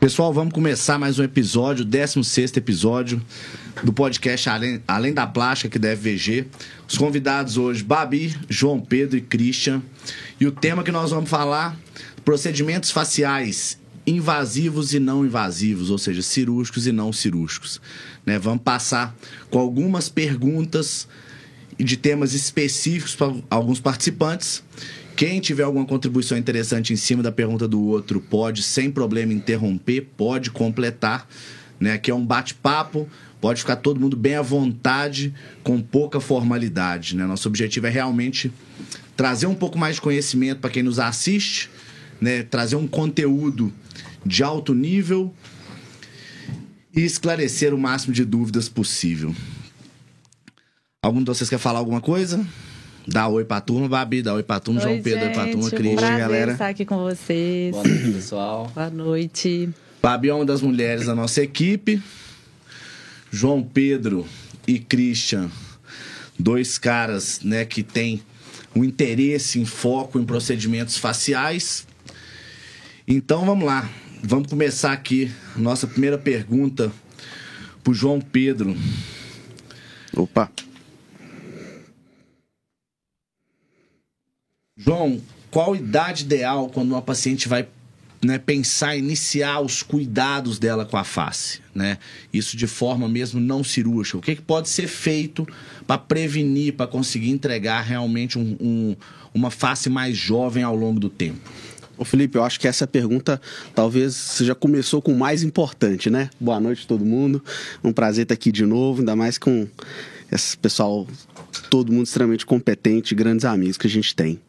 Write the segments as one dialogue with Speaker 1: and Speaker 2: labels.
Speaker 1: Pessoal, vamos começar mais um episódio, 16 episódio do podcast Além, Além da Plástica aqui da FVG. Os convidados hoje, Babi, João Pedro e Christian. E o tema que nós vamos falar, procedimentos faciais invasivos e não invasivos, ou seja, cirúrgicos e não cirúrgicos. Né? Vamos passar com algumas perguntas de temas específicos para alguns participantes. Quem tiver alguma contribuição interessante em cima da pergunta do outro, pode, sem problema, interromper, pode completar. Né? Aqui é um bate-papo, pode ficar todo mundo bem à vontade, com pouca formalidade. Né? Nosso objetivo é realmente trazer um pouco mais de conhecimento para quem nos assiste, né? trazer um conteúdo de alto nível e esclarecer o máximo de dúvidas possível. Algum de vocês quer falar alguma coisa? Dá oi pra turma, Babi, dá oi pra turma,
Speaker 2: Oi,
Speaker 1: João Pedro, oi pra
Speaker 2: gente,
Speaker 1: turma,
Speaker 2: um
Speaker 1: Cris,
Speaker 2: prazer
Speaker 1: galera.
Speaker 2: estar aqui com vocês.
Speaker 3: Boa noite, pessoal.
Speaker 2: Boa noite.
Speaker 1: Babi é uma das mulheres da nossa equipe. João Pedro e Christian, dois caras né, que têm um interesse em foco em procedimentos faciais. Então vamos lá, vamos começar aqui. Nossa primeira pergunta pro João Pedro.
Speaker 4: Opa.
Speaker 1: João, qual idade ideal quando uma paciente vai né, pensar iniciar os cuidados dela com a face? Né? Isso de forma mesmo não cirúrgica. O que, que pode ser feito para prevenir, para conseguir entregar realmente um- um- uma face mais jovem ao longo do tempo?
Speaker 4: Ô Felipe, eu acho que essa pergunta talvez você já começou com o mais importante, né? Boa noite todo mundo. Um prazer estar aqui de novo, ainda mais com esse pessoal, todo mundo extremamente competente, grandes amigos que a gente tem.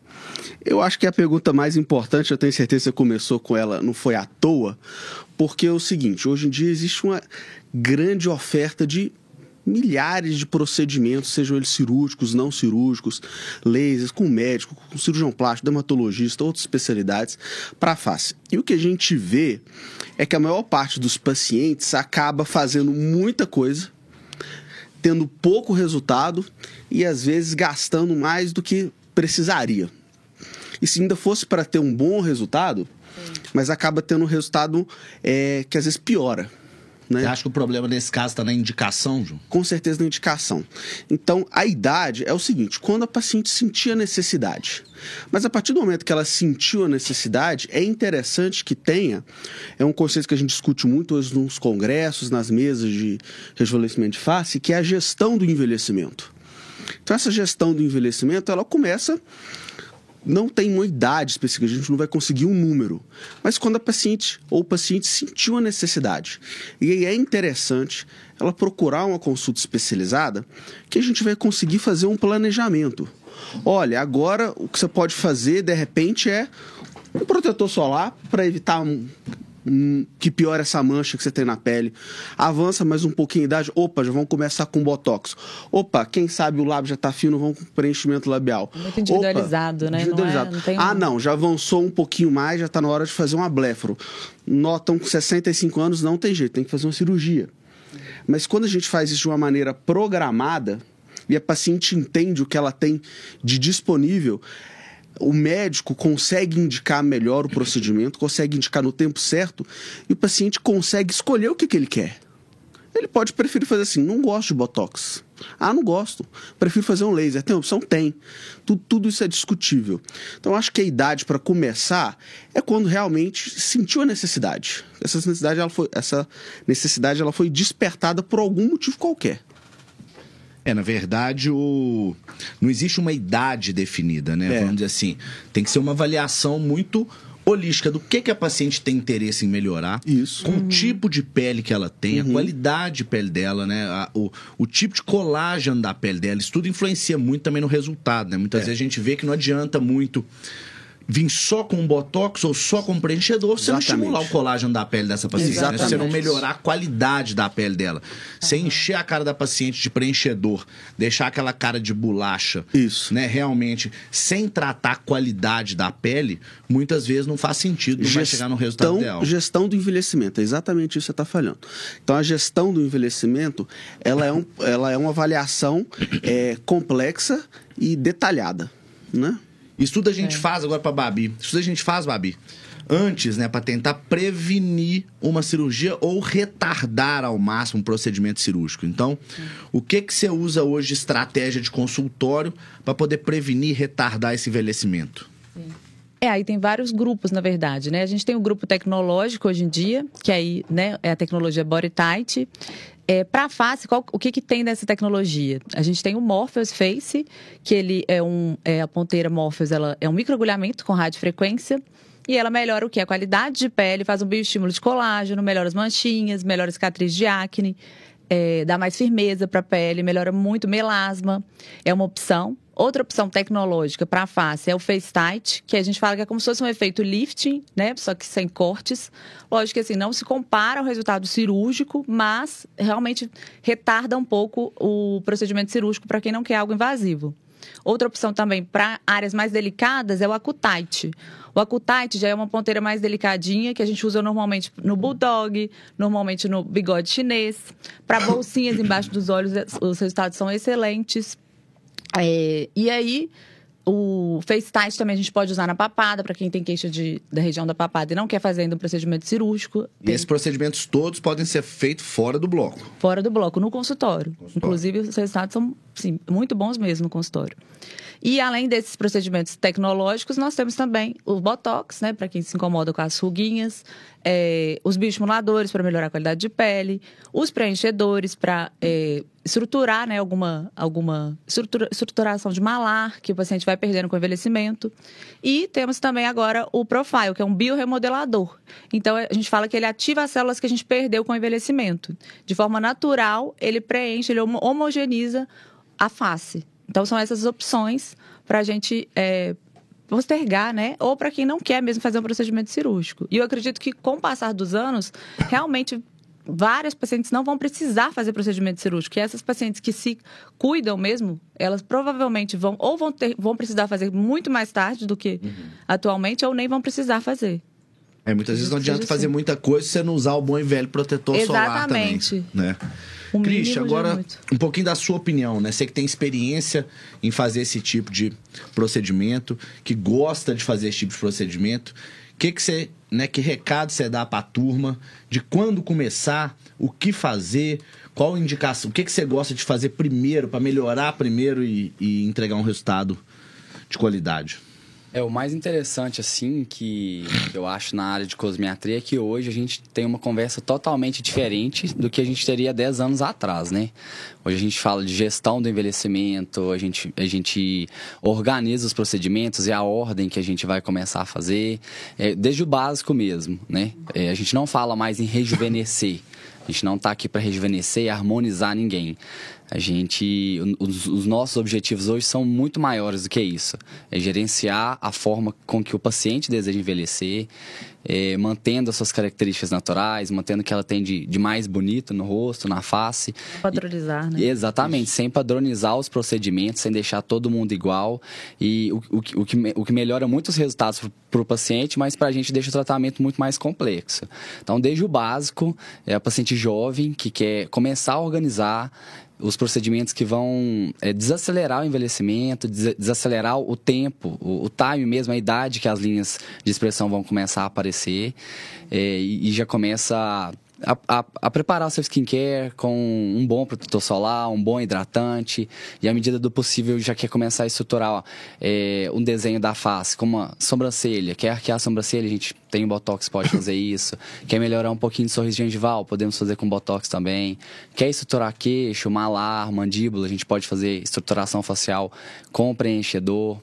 Speaker 4: Eu acho que a pergunta mais importante, eu tenho certeza que você começou com ela, não foi à toa, porque é o seguinte, hoje em dia existe uma grande oferta de milhares de procedimentos, sejam eles cirúrgicos, não cirúrgicos, lasers, com médico, com cirurgião plástico, dermatologista, outras especialidades para a face. E o que a gente vê é que a maior parte dos pacientes acaba fazendo muita coisa, tendo pouco resultado e às vezes gastando mais do que precisaria. E se ainda fosse para ter um bom resultado, mas acaba tendo um resultado é, que às vezes piora. Né?
Speaker 1: Você acha que o problema nesse caso está na indicação, João?
Speaker 4: com certeza na indicação. Então, a idade é o seguinte: quando a paciente sentia necessidade. Mas a partir do momento que ela sentiu a necessidade, é interessante que tenha. É um conceito que a gente discute muito hoje nos congressos, nas mesas de rejuvenescimento de face, que é a gestão do envelhecimento. Então, essa gestão do envelhecimento, ela começa não tem uma idade específica, a gente não vai conseguir um número. Mas quando a paciente ou o paciente sentiu a necessidade. E aí é interessante ela procurar uma consulta especializada que a gente vai conseguir fazer um planejamento. Olha, agora o que você pode fazer de repente é um protetor solar para evitar um, que piora essa mancha que você tem na pele. Avança mais um pouquinho a idade. Opa, já vamos começar com botox. Opa, quem sabe o lábio já tá fino, vamos com preenchimento labial.
Speaker 2: Muito individualizado, né? Não é-
Speaker 4: Individualizado.
Speaker 2: não tem um-
Speaker 4: Ah, não, já avançou um pouquinho mais, já tá na hora de fazer uma blefaro. Notam com 65 anos, não tem jeito, tem que fazer uma cirurgia. Mas quando a gente faz isso de uma maneira programada e a paciente entende o que ela tem de disponível, o médico consegue indicar melhor o procedimento, consegue indicar no tempo certo e o paciente consegue escolher o que, que ele quer. Ele pode preferir fazer assim, não gosto de botox. Ah, não gosto. Prefiro fazer um laser. Tem opção? Tem. Tudo, tudo isso é discutível. Então, acho que a idade para começar é quando realmente sentiu a necessidade. Essa necessidade, ela foi, essa necessidade ela foi despertada por algum motivo qualquer.
Speaker 1: É, na verdade, o... não existe uma idade definida, né?
Speaker 4: É.
Speaker 1: Vamos dizer assim, tem que ser uma avaliação muito holística do que, que a paciente tem interesse em melhorar.
Speaker 4: Isso.
Speaker 1: Com o tipo de pele que ela tem, a qualidade de pele dela, né? A- o, o tipo de colágeno da pele dela. Isso tudo influencia muito também no resultado, né? Muitas vezes a gente vê que não adianta muito vir só com um botox ou só com preenchedor, você não
Speaker 4: Exatamente.
Speaker 1: estimular o colágeno da pele dessa paciente, né? Você não melhorar a qualidade da pele dela. Você encher a cara da paciente de preenchedor, deixar aquela cara de bolacha,
Speaker 4: Isso.
Speaker 1: né, realmente, sem tratar a qualidade da pele, muitas vezes não faz sentido, não vai chegar no resultado ideal.
Speaker 4: Gestão do envelhecimento, é exatamente isso que você está falando. Então, a gestão do envelhecimento, ela é, um, ela é uma avaliação é, complexa e detalhada, né?
Speaker 1: Isso tudo a gente faz agora pra Babi. Isso tudo a gente faz, Babi. antes, né, para tentar prevenir uma cirurgia ou retardar ao máximo um procedimento cirúrgico. Então, o que que você usa hoje de estratégia de consultório para poder prevenir e retardar esse envelhecimento?
Speaker 2: É, aí tem vários grupos, na verdade, né? A gente tem o grupo tecnológico hoje em dia, que aí, né, é a tecnologia Body Tight. É, para a face, qual, o que, que tem nessa tecnologia? A gente tem o Morpheus Face, que ele é um. É, a ponteira Morpheus ela é um microagulhamento com radiofrequência. E ela melhora o que? A qualidade de pele, faz um bioestímulo de colágeno, melhora as manchinhas, melhora a cicatriz de acne, é, dá mais firmeza para a pele, melhora muito melasma. É uma opção. Outra opção tecnológica para a face é o Face Tight, que a gente fala que é como se fosse um efeito lifting, né? Só que sem cortes. Lógico que assim, não se compara ao resultado cirúrgico, mas realmente retarda um pouco o procedimento cirúrgico para quem não quer algo invasivo. Outra opção também para áreas mais delicadas é o Acutite. O Acutite já é uma ponteira mais delicadinha que a gente usa normalmente no bulldog, normalmente no bigode chinês. Para bolsinhas embaixo dos olhos, os resultados são excelentes. É, e aí, o FaceTime também a gente pode usar na papada, para quem tem queixa de, da região da papada e não quer fazer ainda um procedimento cirúrgico.
Speaker 1: E
Speaker 2: tem-
Speaker 1: esses procedimentos todos podem ser feitos fora do bloco.
Speaker 2: fora do bloco, no consultório. Inclusive, os resultados são sim, muito bons mesmo no consultório. E além desses procedimentos tecnológicos, nós temos também o Botox, né, para quem se incomoda com as ruguinhas, é, os bioestimuladores para melhorar a qualidade de pele, os preenchedores para é, estruturar né, alguma, alguma estrutura- estruturação de malar que o paciente vai perdendo com o envelhecimento. E temos também agora o Profile, que é um bioremodelador. Então, a gente fala que ele ativa as células que a gente perdeu com o envelhecimento. De forma natural, ele preenche, ele homo- homogeneiza a face. Então, são essas opções para a gente é, postergar, né? Ou para quem não quer mesmo fazer um procedimento cirúrgico. E eu acredito que, com o passar dos anos, realmente várias pacientes não vão precisar fazer procedimento cirúrgico. E essas pacientes que se cuidam mesmo, elas provavelmente vão ou vão, ter, vão precisar fazer muito mais tarde do que atualmente, ou nem vão precisar fazer.
Speaker 1: É, muitas vezes não adianta fazer
Speaker 2: assim.
Speaker 1: muita coisa se você não usar o bom e velho protetor solar também.
Speaker 2: Exatamente.
Speaker 1: Né?
Speaker 2: O
Speaker 1: Christian,
Speaker 2: é
Speaker 1: agora um pouquinho da sua opinião, né? Você que tem experiência em fazer esse tipo de procedimento, que gosta de fazer esse tipo de procedimento, que que você, né, que recado você dá para a turma? De quando começar, o que fazer, qual indicação, o que que você gosta de fazer primeiro para melhorar primeiro e, e entregar um resultado de qualidade?
Speaker 3: É, o mais interessante, assim, que eu acho na área de cosmiatria é que hoje a gente tem uma conversa totalmente diferente do que a gente teria 10 anos atrás, né? Hoje a gente fala de gestão do envelhecimento, a gente, a gente organiza os procedimentos e a ordem que a gente vai começar a fazer, é, desde o básico mesmo, né? É, a gente não fala mais em rejuvenescer. A gente não está aqui para rejuvenescer e harmonizar ninguém. A gente, os, os nossos objetivos hoje são muito maiores do que isso. É gerenciar a forma com que o paciente deseja envelhecer, é, mantendo as suas características naturais, mantendo o que ela tem de, de mais bonito no rosto, na face.
Speaker 2: Padronizar, né?
Speaker 3: Exatamente, sem padronizar os procedimentos, sem deixar todo mundo igual. E o, o, que- o, que, o que melhora muito os resultados para o paciente, mas para a gente deixa o tratamento muito mais complexo. Então, desde o básico, é a paciente jovem que quer começar a organizar os procedimentos que vão é, desacelerar o envelhecimento, des- desacelerar o tempo, o, o time mesmo, a idade que as linhas de expressão vão começar a aparecer é, e, e já começa a a, a- a preparar o seu skincare com um bom protetor solar, um bom hidratante e à medida do possível já quer começar a estruturar ó, é, um desenho da face, como uma sobrancelha, quer arquear a sobrancelha, a gente tem Botox, pode fazer isso. quer melhorar um pouquinho de sorriso gengival, podemos fazer com Botox também. Quer estruturar queixo, malar, mandíbula, a gente pode fazer estruturação facial com preenchedor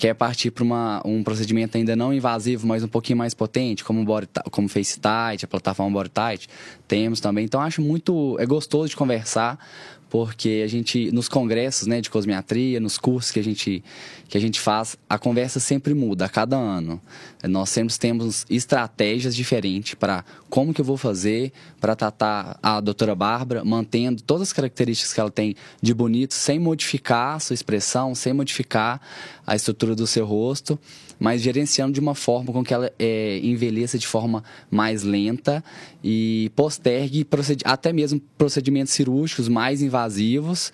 Speaker 3: quer partir para um procedimento ainda não invasivo, mas um pouquinho mais potente, como, o como Face Tight, a plataforma Tight, temos também. Então, acho muito... É gostoso de conversar, porque a gente, nos congressos né, de cosmiatria, nos cursos que a, gente, que a gente faz, a conversa sempre muda a cada ano. Nós sempre temos estratégias diferentes para como que eu vou fazer para tratar a doutora Bárbara, mantendo todas as características que ela tem de bonito, sem modificar a sua expressão, sem modificar a estrutura do seu rosto, mas gerenciando de uma forma com que ela é, envelheça de forma mais lenta e postergue até mesmo procedimentos cirúrgicos mais invasivos.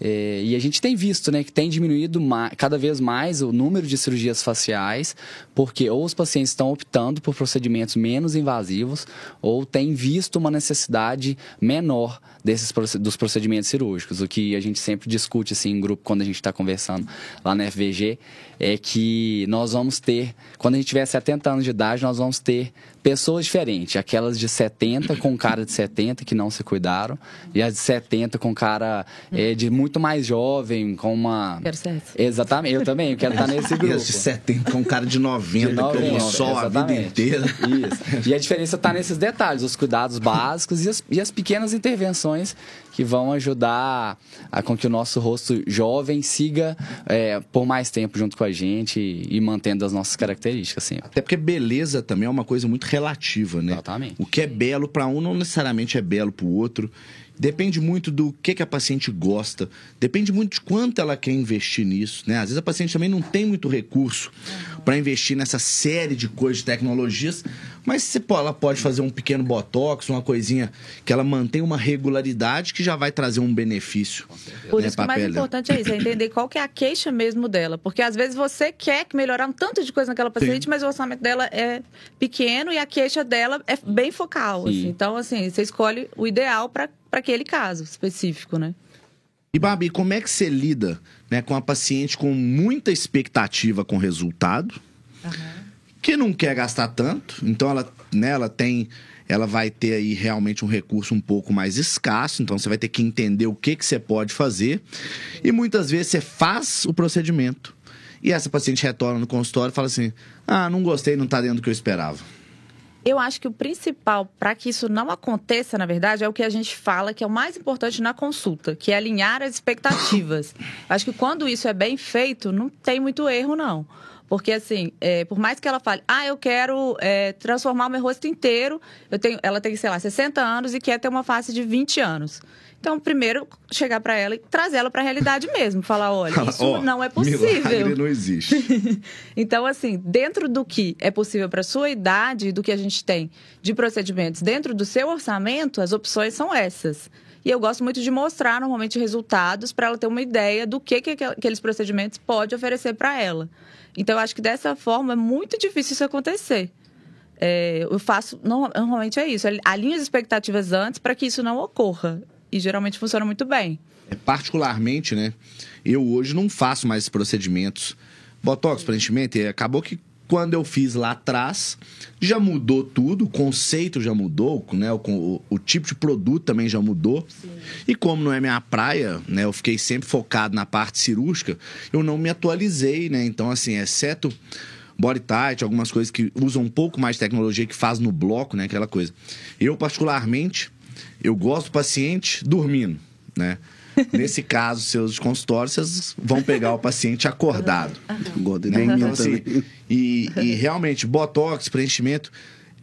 Speaker 3: É, e a gente tem visto né, que tem diminuído cada vez mais o número de cirurgias faciais porque ou os pacientes estão optando por procedimentos menos invasivos ou têm visto uma necessidade menor desses dos procedimentos cirúrgicos. O que a gente sempre discute assim em grupo quando a gente está conversando lá na FVG é que nós vamos ter, quando a gente tiver 70 anos de idade, nós vamos ter pessoas diferentes. Aquelas de 70 com cara de 70 que não se cuidaram, e as de 70 com cara é, de muito mais jovem, com uma.
Speaker 2: Quero ser essa.
Speaker 3: Exatamente, eu também, eu quero estar nesse grupo. E
Speaker 1: as de 70 com cara de 90, 90 que eu só a vida inteira.
Speaker 3: Isso. E a diferença está nesses detalhes, os cuidados básicos e as, e as pequenas intervenções que vão ajudar a, com que o nosso rosto jovem siga é, por mais tempo junto com a gente e, e mantendo as nossas características sempre.
Speaker 1: Até porque beleza também é uma coisa muito relativa, né?
Speaker 3: Exatamente.
Speaker 1: O que é belo para um não necessariamente é belo para o outro. Depende muito do que, que a paciente gosta, depende muito de quanto ela quer investir nisso, né? Às vezes a paciente também não tem muito recurso para investir nessa série de coisas, de tecnologias, mas você, ela pode fazer um pequeno botox, uma coisinha que ela mantém uma regularidade que já vai trazer um benefício.
Speaker 2: Por né, isso que o mais importante é isso, é entender qual que é a queixa mesmo dela. Porque às vezes você quer melhorar um tanto de coisa naquela paciente, Sim. mas o orçamento dela é pequeno e a queixa dela é bem focal. Assim. Então, assim, você escolhe o ideal para aquele caso específico, né?
Speaker 1: E, Babi, como é que você lida né, com a paciente com muita expectativa com resultado, uhum. que não quer gastar tanto, então ela, né, ela tem. Ela vai ter aí realmente um recurso um pouco mais escasso, então você vai ter que entender o que, que você pode fazer. E muitas vezes você faz o procedimento e essa paciente retorna no consultório e fala assim: Ah, não gostei, não está dentro do que eu esperava.
Speaker 2: Eu acho que o principal para que isso não aconteça, na verdade, é o que a gente fala que é o mais importante na consulta, que é alinhar as expectativas. acho que quando isso é bem feito, não tem muito erro, não. Porque, assim, é, por mais que ela fale, ah, eu quero é, transformar o meu rosto inteiro, eu tenho, ela tem, sei lá, 60 anos e quer ter uma face de 20 anos. Então, primeiro, chegar para ela e trazer ela para a realidade mesmo. Falar, olha, isso oh, não é possível.
Speaker 1: Milagre não existe.
Speaker 2: então, assim, dentro do que é possível para sua idade, do que a gente tem de procedimentos dentro do seu orçamento, as opções são essas. E eu gosto muito de mostrar, normalmente, resultados para ela ter uma ideia do que, que aqueles procedimentos pode oferecer para ela. Então, eu acho que dessa forma é muito difícil isso acontecer. É, eu faço, normalmente é isso, alinho as expectativas antes para que isso não ocorra e geralmente funciona muito bem.
Speaker 1: É, particularmente, né? Eu hoje não faço mais procedimentos. Botox, preenchimento, e acabou que quando eu fiz lá atrás, já mudou tudo, o conceito já mudou, né? O, o, o tipo de produto também já mudou. Sim. E como não é minha praia, né? Eu fiquei sempre focado na parte cirúrgica, eu não me atualizei, né? Então, assim, exceto body tight, algumas coisas que usam um pouco mais de tecnologia que faz no bloco, né? Aquela coisa. Eu, particularmente, eu gosto do paciente dormindo, né? Nesse caso, seus consultórios, vocês vão pegar o paciente acordado. Né? Então, assim, e, e realmente, botox, preenchimento,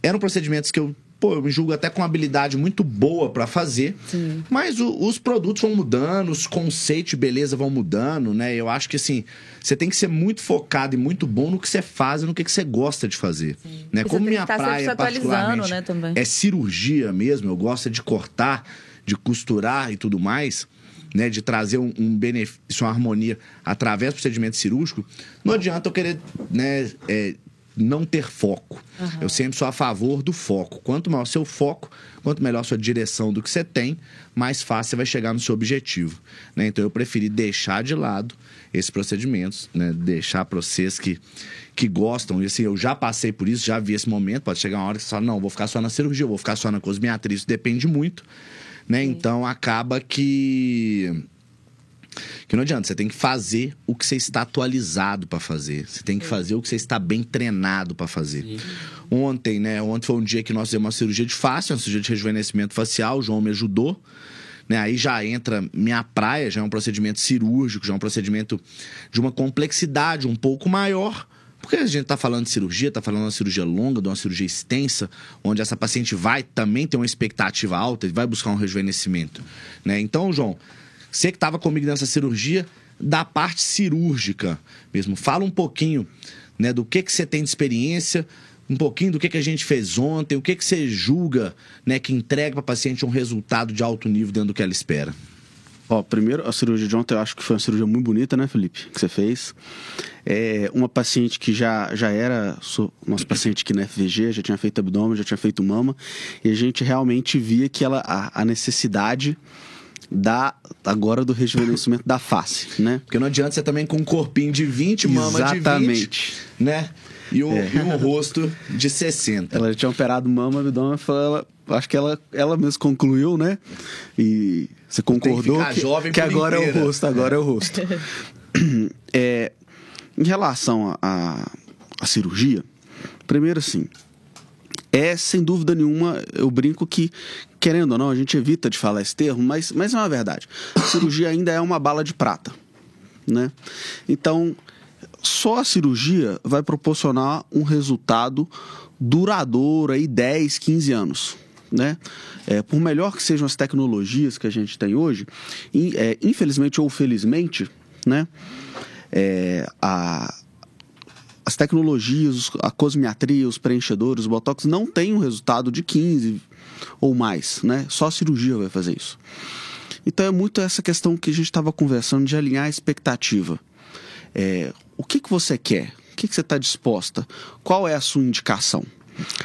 Speaker 1: eram procedimentos que eu pô, eu me julgo até com uma habilidade muito boa para fazer. Sim. Mas o, os produtos vão mudando, os conceitos de beleza vão mudando, né? Eu acho que assim, você tem que ser muito focado e muito bom no que você faz e no que, que você gosta de fazer. Sim. Né? Como minha tá praia, particularmente, né, é cirurgia mesmo, eu gosto de cortar, de costurar e tudo mais. Né, de trazer um, um, benefício, uma harmonia através do procedimento cirúrgico, não adianta eu querer né, é, não ter foco. Uhum. Eu sempre sou a favor do foco. Quanto maior seu foco, quanto melhor sua direção do que você tem, mais fácil você vai chegar no seu objetivo. Né? Então eu preferi deixar de lado esses procedimentos, né? deixar para vocês que, que gostam. E assim, eu já passei por isso, já vi esse momento. Pode chegar uma hora que você fala, não, vou ficar só na cirurgia, vou ficar só na cosmiatria. Isso depende muito. Né? Então acaba que que não adianta, você tem que fazer o que você está atualizado para fazer. Você tem que fazer o que você está bem treinado para fazer. Sim. Ontem, né? Ontem foi um dia que nós fizemos uma cirurgia de face, uma cirurgia de rejuvenescimento facial. O João me ajudou. Né? Aí já entra minha praia, já é um procedimento cirúrgico, já é um procedimento de uma complexidade um pouco maior. Porque a gente está falando de cirurgia, está falando de uma cirurgia longa, de uma cirurgia extensa, onde essa paciente vai também ter uma expectativa alta e vai buscar um rejuvenescimento. Né? Então, João, você que estava comigo nessa cirurgia, da parte cirúrgica mesmo. Fala um pouquinho né, do que, que você tem de experiência, um pouquinho do que, que a gente fez ontem, o que, que você julga né, que entrega para paciente um resultado de alto nível dentro do que ela espera.
Speaker 4: Ó, primeiro, a cirurgia de ontem eu acho que foi uma cirurgia muito bonita, né, Felipe? Que você fez. É, uma paciente que já, já era so, nosso paciente aqui na FVG, já tinha feito abdômen, já tinha feito mama, e a gente realmente via que ela, a, a necessidade da agora do rejuvenescimento da face, né?
Speaker 1: Porque não adianta você também com um corpinho de 20, mama
Speaker 4: Exatamente.
Speaker 1: de 20, né? E o, é. e o rosto de 60.
Speaker 4: Ela já tinha operado mama, abdômen, ela, acho que ela, ela mesma concluiu, né? E você concordou que, que, que agora inteira. é o rosto, agora é, é o rosto. é, em relação à cirurgia, primeiro assim, é sem dúvida nenhuma, eu brinco que, querendo ou não, a gente evita de falar esse termo, mas, mas é uma verdade. A cirurgia ainda é uma bala de prata, né? Então, só a cirurgia vai proporcionar um resultado duradouro aí 10, 15 anos. Né? É, por melhor que sejam as tecnologias que a gente tem hoje, é, infelizmente ou felizmente, né? É, a, as tecnologias, a cosmiatria, os preenchedores, o botox não têm um resultado de 15 ou mais, né? Só a cirurgia vai fazer isso. Então é muito essa questão que a gente estava conversando de alinhar a expectativa. É, o que, que você quer? O que, que você está disposta? Qual é a sua indicação?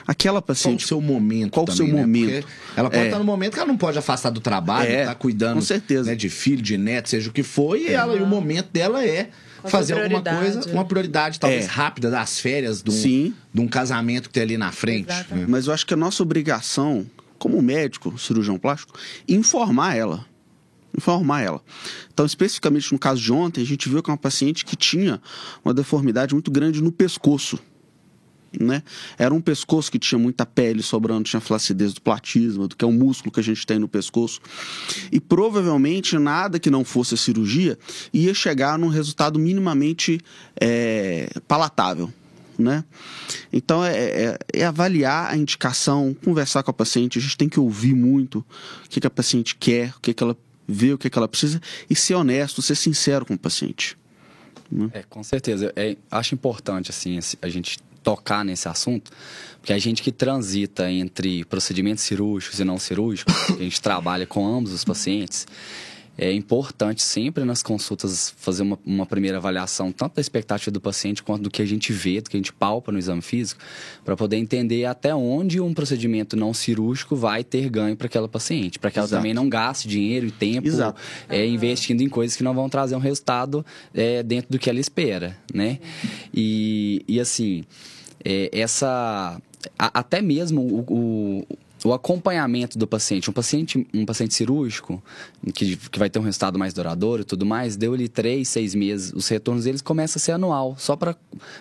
Speaker 4: Aquela paciente.
Speaker 1: Qual o seu momento?
Speaker 4: Qual o seu né? momento?
Speaker 1: Porque ela pode é. estar no momento que ela não pode afastar do trabalho, é, tá cuidando
Speaker 4: com certeza.
Speaker 1: Né, de filho, de neto, seja o que for, e, ela, e o momento dela é fazer alguma coisa, uma prioridade talvez é. rápida das férias de um, Sim. de um casamento que tem ali na frente.
Speaker 4: Né? Mas eu acho que a nossa obrigação, como médico, cirurgião plástico, informar ela informar ela. Então, especificamente no caso de ontem, a gente viu que é uma paciente que tinha uma deformidade muito grande no pescoço. Né? Era um pescoço que tinha muita pele sobrando, tinha flacidez do platisma, do que é o músculo que a gente tem no pescoço. E provavelmente nada que não fosse a cirurgia ia chegar num resultado minimamente é, palatável. Né? Então é, é, é, avaliar a indicação, conversar com a paciente. A gente tem que ouvir muito o que, que a paciente quer, o que, que ela ver o que, que ela precisa e ser honesto, ser sincero com o paciente.
Speaker 3: Né? É, com certeza. É, acho importante assim a gente tocar nesse assunto, porque a gente que transita entre procedimentos cirúrgicos e não cirúrgicos, a gente trabalha com ambos os pacientes, é importante sempre nas consultas fazer uma, uma, primeira avaliação, tanto da expectativa do paciente quanto do que a gente vê, do que a gente palpa no exame físico, para poder entender até onde um procedimento não cirúrgico vai ter ganho para aquela paciente, para que ela Exato. também não gaste dinheiro e tempo é, investindo em coisas que não vão trazer um resultado é, dentro do que ela espera, né? E, e assim, é, essa a, até mesmo o, o, o acompanhamento do paciente, um paciente, um paciente cirúrgico, que, que vai ter um resultado mais duradouro e tudo mais, deu-lhe três, seis meses, os retornos deles começam a ser anual, só para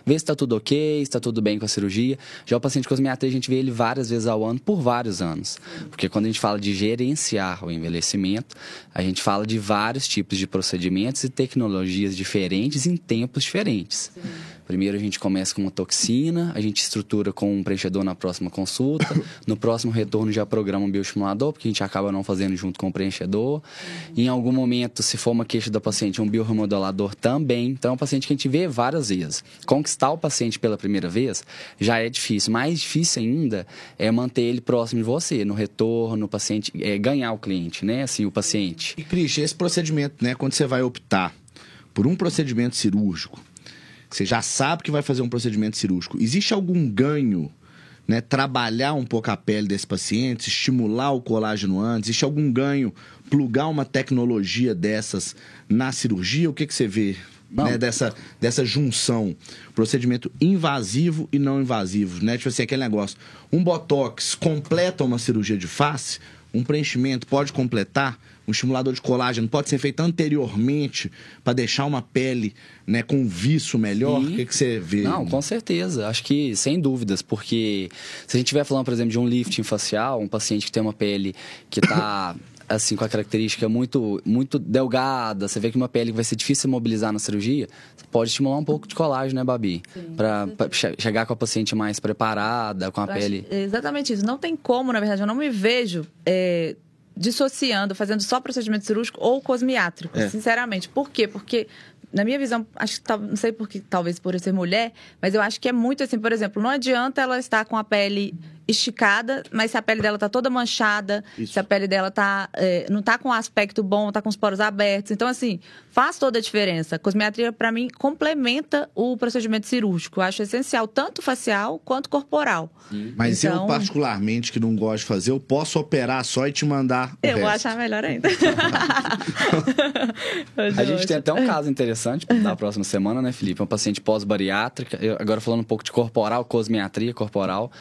Speaker 3: ver se está tudo ok, se está tudo bem com a cirurgia. Já o paciente cosmiatria, a gente vê ele várias vezes ao ano, por vários anos. Porque quando a gente fala de gerenciar o envelhecimento, a gente fala de vários tipos de procedimentos e tecnologias diferentes em tempos diferentes. Sim. Primeiro a gente começa com uma toxina, a gente estrutura com um preenchedor na próxima consulta, no próximo retorno já programa um bioestimulador, porque a gente acaba não fazendo junto com o preenchedor. Em algum momento, se for uma queixa da paciente, um bioremodelador também. Então é um paciente que a gente vê várias vezes. Conquistar o paciente pela primeira vez já é difícil. Mais difícil ainda é manter ele próximo de você, no retorno, o paciente, é ganhar o cliente, né? Assim, o paciente.
Speaker 1: E, Cris, esse procedimento, né, quando você vai optar por um procedimento cirúrgico, você já sabe que vai fazer um procedimento cirúrgico. Existe algum ganho, né? Trabalhar um pouco a pele desse paciente, estimular o colágeno antes? Existe algum ganho plugar uma tecnologia dessas na cirurgia? O que, que você vê né, dessa, dessa junção, procedimento invasivo e não invasivo, né? Tipo assim, aquele negócio. Um botox completa uma cirurgia de face, um preenchimento pode completar, um estimulador de colágeno pode ser feito anteriormente para deixar uma pele né, com um viço melhor? O que, que você vê?
Speaker 3: Não, com certeza. Acho que sem dúvidas, porque se a gente estiver falando, por exemplo, de um lifting facial, um paciente que tem uma pele que está assim, com a característica muito, muito delgada, você vê que uma pele que vai ser difícil de mobilizar na cirurgia, pode estimular um pouco de colágeno, né, Babi? Para chegar com a paciente mais preparada, com a pele.
Speaker 2: exatamente isso. Não tem como, na verdade, eu não me vejo é, dissociando, fazendo só procedimento cirúrgico ou cosmiátrico, é. sinceramente. Por quê? Porque na minha visão, acho que não sei porque talvez por eu ser mulher, mas eu acho que é muito assim, por exemplo, não adianta ela estar com a pele esticada, mas se a pele dela tá toda manchada,
Speaker 4: Isso.
Speaker 2: se a pele dela tá, é, não tá com um aspecto bom, tá com os poros abertos. Então, assim, faz toda a diferença. A cosmetria, para mim, complementa o procedimento cirúrgico. Eu acho essencial, tanto facial quanto corporal.
Speaker 1: Mas eu,
Speaker 2: Então-
Speaker 1: particularmente, que não gosto de fazer, eu posso operar só e te mandar o
Speaker 2: Eu vou
Speaker 1: resto.
Speaker 2: achar melhor ainda.
Speaker 3: A gente tem até um caso interessante da próxima semana, né, Felipe? Um paciente pós-bariátrica. Eu- Agora falando um pouco de corporal, cosmiatria corporal.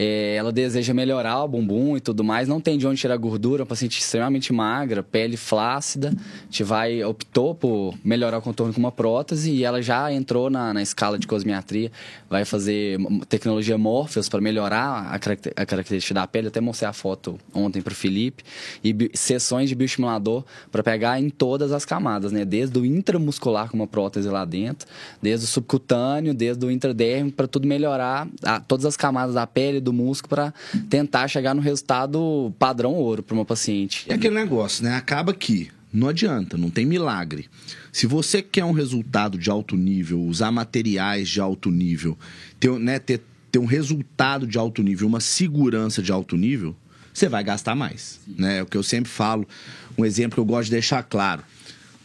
Speaker 3: É, ela deseja melhorar o bumbum e tudo mais, não tem de onde tirar gordura, uma paciente extremamente magra, pele flácida. A gente vai, optou por melhorar o contorno com uma prótese e ela já entrou na, na escala de cosmiatria. Vai fazer tecnologia Morpheus para melhorar a, a característica da pele. Até mostrei a foto ontem para o Felipe. E sessões de bioestimulador para pegar em todas as camadas, né? Desde o intramuscular com uma prótese lá dentro, desde o subcutâneo, desde o intradérmico, para tudo melhorar a- todas as camadas da pele, do músculo, para tentar chegar no resultado padrão ouro para uma paciente.
Speaker 1: E aquele negócio, né? Acaba que não adianta, não tem milagre. Se você quer um resultado de alto nível, usar materiais de alto nível, ter, né, ter, ter um resultado de alto nível, uma segurança de alto nível, você vai gastar mais. Né? É o que eu sempre falo, um exemplo que eu gosto de deixar claro.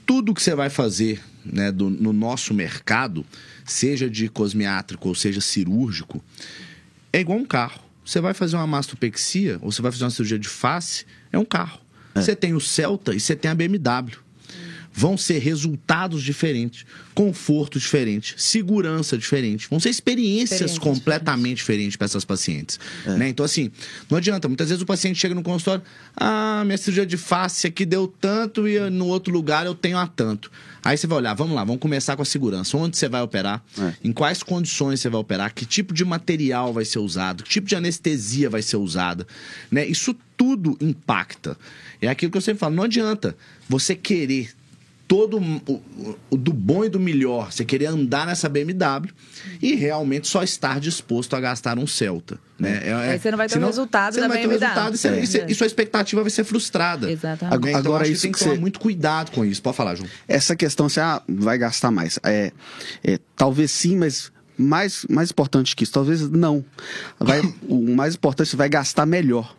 Speaker 1: Tudo que você vai fazer né, do- no nosso mercado, seja de cosmiátrico ou seja cirúrgico, é igual um carro. Você vai fazer uma mastopexia ou você vai fazer uma cirurgia de face, é um carro. Você tem o Celta e você tem a BMW. Vão ser resultados diferentes, conforto diferente, segurança diferente. Vão ser experiências completamente diferentes para essas pacientes. Né? Então, assim, não adianta. Muitas vezes o paciente chega no consultório, ah, minha cirurgia de face aqui deu tanto e no outro lugar eu tenho a tanto. Aí você vai olhar, vamos lá, vamos começar com a segurança. Onde você vai operar?
Speaker 4: É.
Speaker 1: Em quais condições você vai operar? Que tipo de material vai ser usado? Que tipo de anestesia vai ser usada? Né? Isso tudo impacta. É aquilo que eu sempre falo, não adianta você querer todo o, o do bom e do melhor, você querer andar nessa BMW e realmente só estar disposto a gastar um Celta. Né? É-
Speaker 2: Aí você não vai ter o
Speaker 1: senão
Speaker 2: resultado
Speaker 1: você
Speaker 2: da
Speaker 1: não vai ter o
Speaker 2: BMW.
Speaker 1: resultado e, você-
Speaker 2: É.
Speaker 1: e você- e sua expectativa vai ser frustrada.
Speaker 2: Exatamente.
Speaker 1: Né? Então,
Speaker 4: Agora,
Speaker 1: acho que
Speaker 4: isso
Speaker 1: tem que tomar
Speaker 4: você-
Speaker 1: muito cuidado com isso. Pode falar, João.
Speaker 4: essa questão, você ah, vai gastar mais. É, é, talvez sim, mas mais, mais importante que isso, talvez não. Vai, o mais importante, você vai gastar melhor.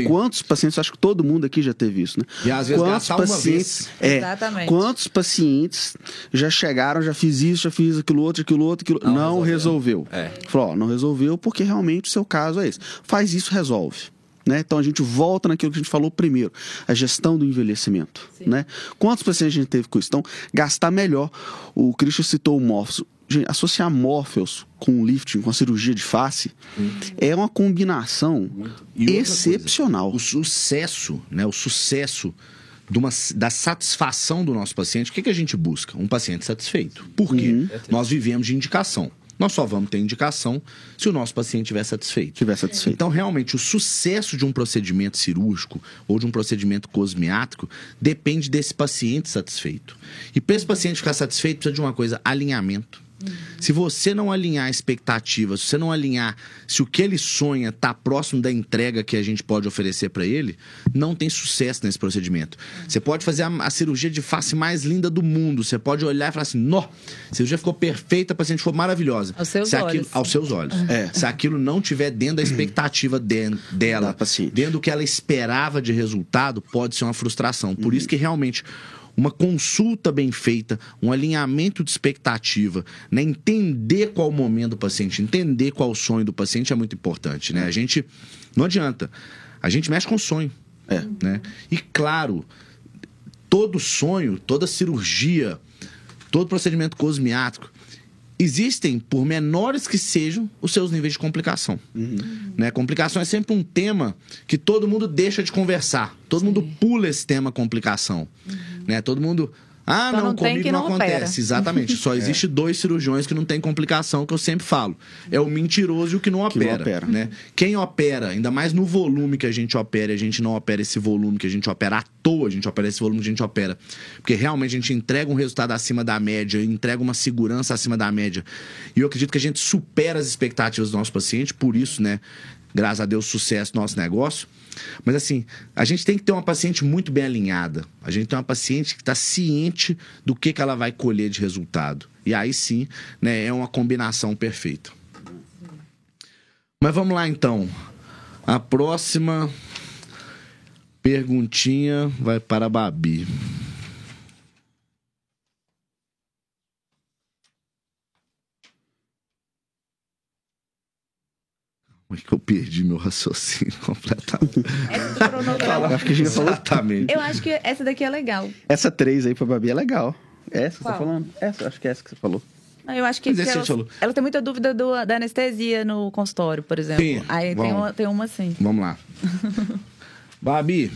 Speaker 1: Sim.
Speaker 4: Quantos pacientes, acho que todo mundo aqui já teve isso, né?
Speaker 1: E às vezes
Speaker 4: quantos pacientes,
Speaker 1: vez.
Speaker 4: É,
Speaker 2: Exatamente.
Speaker 4: Quantos pacientes já chegaram, já fiz isso, já fiz aquilo outro, aquilo outro, aquilo
Speaker 3: Não
Speaker 4: não, resolveu.
Speaker 3: É.
Speaker 4: Falou, ó, não resolveu porque realmente o seu caso é esse. Faz isso, resolve. Né? Então a gente volta naquilo que a gente falou primeiro, a gestão do envelhecimento. Né? Quantos pacientes a gente teve com isso? Então, gastar melhor. O Christian citou o Morpheus. Gente, associar Morpheus com o lifting, com a cirurgia de face, é uma combinação excepcional.
Speaker 1: coisa, o sucesso, né? O sucesso de uma- da satisfação do nosso paciente, o que, que a gente busca? Um paciente satisfeito. Por quê?
Speaker 4: Uhum.
Speaker 1: Nós vivemos de indicação. Nós só vamos ter indicação se o nosso paciente estiver satisfeito.
Speaker 4: Estiver satisfeito.
Speaker 1: Então, realmente, o sucesso de um procedimento cirúrgico ou de um procedimento cosmiátrico depende desse paciente satisfeito. E para esse paciente ficar satisfeito, precisa de uma coisa: alinhamento. Se você não alinhar expectativas, se você não alinhar se o que ele sonha está próximo da entrega que a gente pode oferecer para ele, não tem sucesso nesse procedimento. Você pode fazer a, a cirurgia de face mais linda do mundo, você pode olhar e falar assim: nó, a cirurgia ficou perfeita, a paciente ficou maravilhosa.
Speaker 2: Aos seus
Speaker 1: Se aquilo-
Speaker 2: olhos.
Speaker 1: aos seus olhos.
Speaker 4: É.
Speaker 1: Se aquilo não tiver dentro da expectativa de- dela, dentro do que ela esperava de resultado, pode ser uma frustração. Por isso que realmente uma consulta bem feita, um alinhamento de expectativa, né? entender qual o momento do paciente, entender qual o sonho do paciente é muito importante, né? A gente não adianta. A gente mexe com o sonho,
Speaker 4: É.
Speaker 1: né? E claro, todo sonho, toda cirurgia, todo procedimento cosmiátrico, existem, por menores que sejam, os seus níveis de complicação. Né? Complicação é sempre um tema que todo mundo deixa de conversar. Todo mundo pula esse tema complicação. Né? Todo mundo. Ah,
Speaker 2: Só
Speaker 1: não,
Speaker 2: não
Speaker 1: comigo não,
Speaker 2: não opera.
Speaker 1: acontece. Exatamente. Só existe dois cirurgiões que não tem complicação, que eu sempre falo. É o mentiroso e o que não
Speaker 4: Que não
Speaker 1: opera.
Speaker 4: opera.
Speaker 1: Né? Quem opera, ainda mais no volume que a gente opera, e a gente não opera esse volume que a gente opera à toa, a gente opera esse volume que a gente opera. Porque realmente a gente entrega um resultado acima da média, entrega uma segurança acima da média. E eu acredito que a gente supera as expectativas do nosso paciente, por isso, né? Graças a Deus, sucesso no nosso negócio. Mas assim, a gente tem que ter uma paciente muito bem alinhada. A gente tem uma paciente que está ciente do que, que ela vai colher de resultado. E aí sim, né, é uma combinação perfeita. Mas vamos lá então. A próxima perguntinha vai para a Babi. Como é que eu perdi meu raciocínio completamente?
Speaker 2: Essa cronograma.
Speaker 4: Acho que a gente falou.
Speaker 1: Exatamente.
Speaker 2: Eu acho que essa daqui é legal.
Speaker 4: Essa três aí pra Babi é legal. Essa, você tá
Speaker 2: Qual?
Speaker 4: falando? Essa, acho que é essa que você falou.
Speaker 2: Ah, Eu acho que,
Speaker 1: Mas
Speaker 2: que ela, ela tem muita dúvida do- da anestesia no consultório, por exemplo.
Speaker 1: Sim,
Speaker 2: Aí tem uma, tem uma assim.
Speaker 1: Vamos lá. Babi,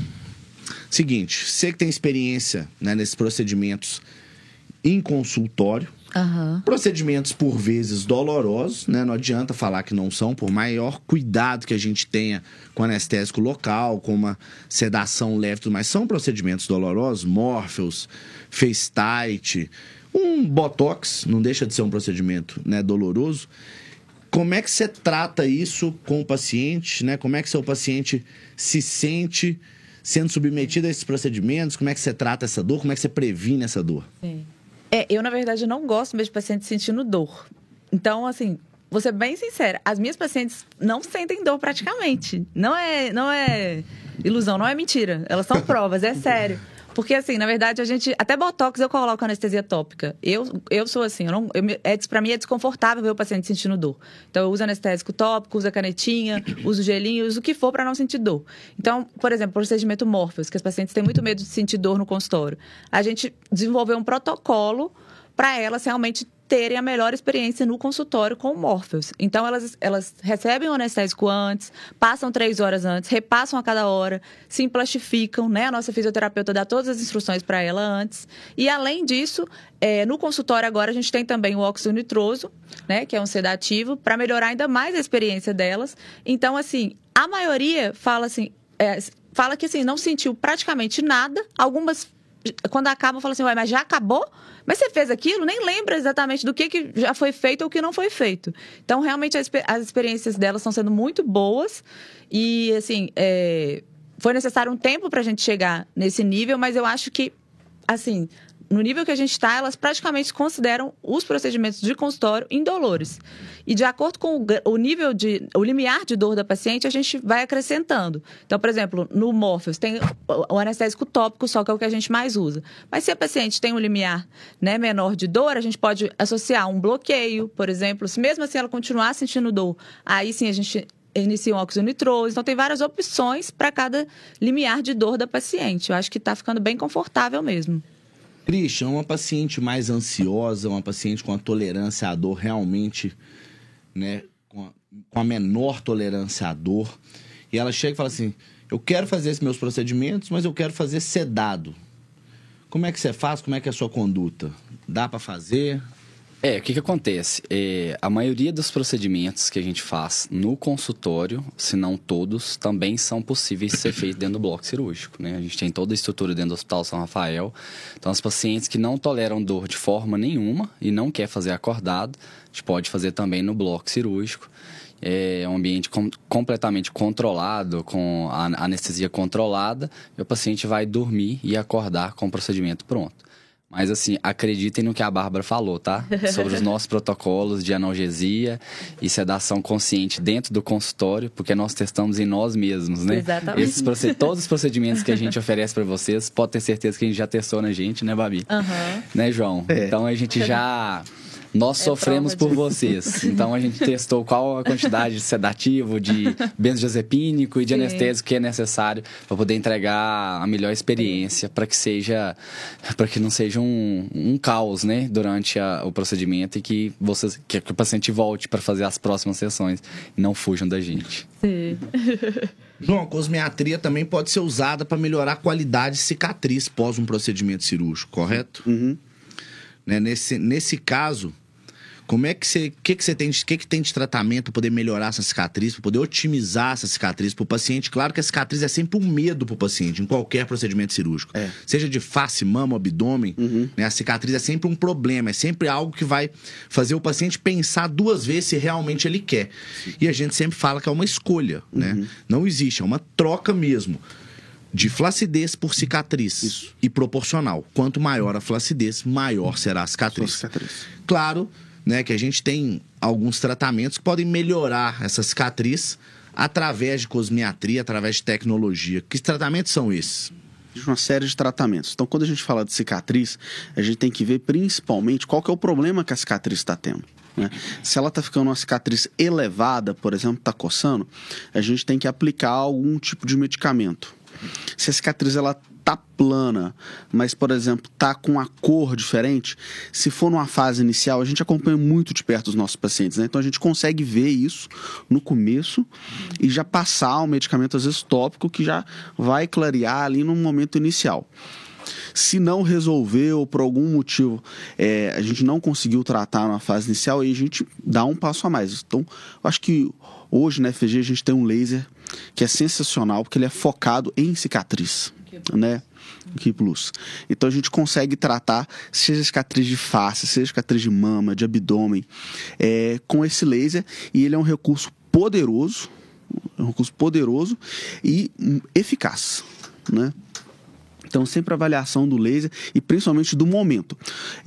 Speaker 1: seguinte, você que tem experiência né, nesses procedimentos em consultório,
Speaker 2: Aham.
Speaker 1: procedimentos por vezes dolorosos, né? Não adianta falar que não são, por maior cuidado que a gente tenha com anestésico local, com uma sedação leve, tudo mais, são procedimentos dolorosos, Morpheus, face tight, um botox, não deixa de ser um procedimento, né, doloroso. Como é que você trata isso com o paciente, né? Como é que seu paciente se sente sendo submetido a esses procedimentos? Como é que você trata essa dor? Como é que você previne essa dor?
Speaker 2: Sim. É, eu, na verdade, não gosto mesmo de paciente sentindo dor. Então, assim, vou ser bem sincera, as minhas pacientes não sentem dor praticamente. Não é, não é ilusão, não é mentira. Elas são provas, é sério. Porque, assim, na verdade, a gente. Até botox eu coloco anestesia tópica. Eu, eu sou assim, eu não, eu, é, pra mim é desconfortável ver o paciente sentindo dor. Então, eu uso anestésico tópico, uso a canetinha, uso gelinho, uso o que for pra não sentir dor. Então, por exemplo, procedimento Morpheus, que as pacientes têm muito medo de sentir dor no consultório. A gente desenvolveu um protocolo para elas realmente terem a melhor experiência no consultório com o Morpheus. Então, elas, elas recebem o anestésico antes, passam três horas antes, repassam a cada hora, se emplastificam, né? A nossa fisioterapeuta dá todas as instruções para ela antes. E, além disso, é, no consultório agora a gente tem também o óxido nitroso, né? Que é um sedativo, para melhorar ainda mais a experiência delas. Então, assim, a maioria fala assim... é, fala que, assim, não sentiu praticamente nada. Algumas quando acaba, fala assim, ué, mas já acabou? Mas você fez aquilo? Nem lembra exatamente do que, que já foi feito ou que não foi feito. Então, realmente, as, as experiências delas estão sendo muito boas. E, assim, é, foi necessário um tempo para a gente chegar nesse nível, mas eu acho que, assim, no nível que a gente está, elas praticamente consideram os procedimentos de consultório indolores. E de acordo com o, nível de. o limiar de dor da paciente, a gente vai acrescentando. Então, por exemplo, no Morpheus tem o anestésico tópico, só que é o que a gente mais usa. Mas se a paciente tem um limiar né, menor de dor, a gente pode associar um bloqueio, por exemplo. Se mesmo assim ela continuar sentindo dor, aí sim a gente inicia um óxido nitroso. Então, tem várias opções para cada limiar de dor da paciente. Eu acho que está ficando bem confortável mesmo.
Speaker 1: Christian, uma paciente mais ansiosa, uma paciente com a tolerância à dor realmente, né, com a, com a menor tolerância à dor, e ela chega e fala assim: Eu quero fazer esses meus procedimentos, mas eu quero fazer sedado. Como é que você faz? Como é que é a sua conduta? Dá pra fazer?
Speaker 3: É, o que, que acontece? É, a maioria dos procedimentos que a gente faz no consultório, se não todos, também são possíveis de ser feitos dentro do bloco cirúrgico. Né? A gente tem toda a estrutura dentro do Hospital São Rafael. Então, os pacientes que não toleram dor de forma nenhuma e não quer fazer acordado, a gente pode fazer também no bloco cirúrgico. É um ambiente com- completamente controlado, com a anestesia controlada, e o paciente vai dormir e acordar com o procedimento pronto. Mas assim, acreditem no que a Bárbara falou, tá? Sobre os nossos protocolos de analgesia e sedação consciente dentro do consultório, porque nós testamos em nós mesmos, né?
Speaker 2: Exatamente.
Speaker 3: Esses todos os procedimentos que a gente oferece para vocês, pode ter certeza que a gente já testou na gente, né, Babi?
Speaker 2: Aham.
Speaker 3: Né, João?
Speaker 4: É.
Speaker 3: Então a gente já. Nós
Speaker 2: É
Speaker 3: sofremos por vocês. Então a gente testou qual a quantidade de sedativo, de benzodiazepínico e de
Speaker 2: Sim.
Speaker 3: anestésico que é necessário para poder entregar a melhor experiência para que seja para que não seja um, um caos, né, durante a- o procedimento e que vocês que, que o paciente volte para fazer as próximas sessões e não fujam da gente.
Speaker 2: Sim.
Speaker 1: João, a cosmiatria também pode ser usada para melhorar a qualidade de cicatriz pós um procedimento cirúrgico, correto?
Speaker 4: Uhum.
Speaker 1: Né, Nesse, nesse caso, como é que você. O que, que você tem, de- que, que tem de tratamento para poder melhorar essa cicatriz, para poder otimizar essa cicatriz para o paciente? Claro que a cicatriz é sempre um medo para o paciente, em qualquer procedimento cirúrgico.
Speaker 4: É.
Speaker 1: Seja de face, mama, abdômen, né, a cicatriz é sempre um problema, é sempre algo que vai fazer o paciente pensar duas vezes se realmente ele quer. E a gente sempre fala que é uma escolha, né? Não existe, é uma troca mesmo. De flacidez por cicatriz.
Speaker 4: Isso.
Speaker 1: E proporcional. Quanto maior a flacidez, maior será a cicatriz.
Speaker 4: cicatriz.
Speaker 1: Claro, né, que a gente tem alguns tratamentos que podem melhorar essa cicatriz através de cosmiatria, através de tecnologia. Que tratamentos são esses?
Speaker 4: Uma série de tratamentos. Então, quando a gente fala de cicatriz, a gente tem que ver principalmente qual que é o problema que a cicatriz está tendo. Né? Se ela está ficando uma cicatriz elevada, por exemplo, está coçando, a gente tem que aplicar algum tipo de medicamento. Se a cicatriz ela tá plana, mas por exemplo tá com a cor diferente, se for numa fase inicial, a gente acompanha muito de perto os nossos pacientes, né? Então a gente consegue ver isso no começo e já passar um medicamento às vezes tópico que já vai clarear ali no momento inicial. Se não resolveu por algum motivo, é, a gente não conseguiu tratar na fase inicial, aí a gente dá um passo a mais. Então, acho que hoje na FG a gente tem um laser que é sensacional, porque ele é focado em cicatriz, né? Que plus. Então a gente consegue tratar, seja cicatriz de face, seja cicatriz de mama, de abdômen, é, com esse laser, e ele é um recurso poderoso, é um recurso poderoso e eficaz, né? Então, sempre avaliação do laser e principalmente do momento.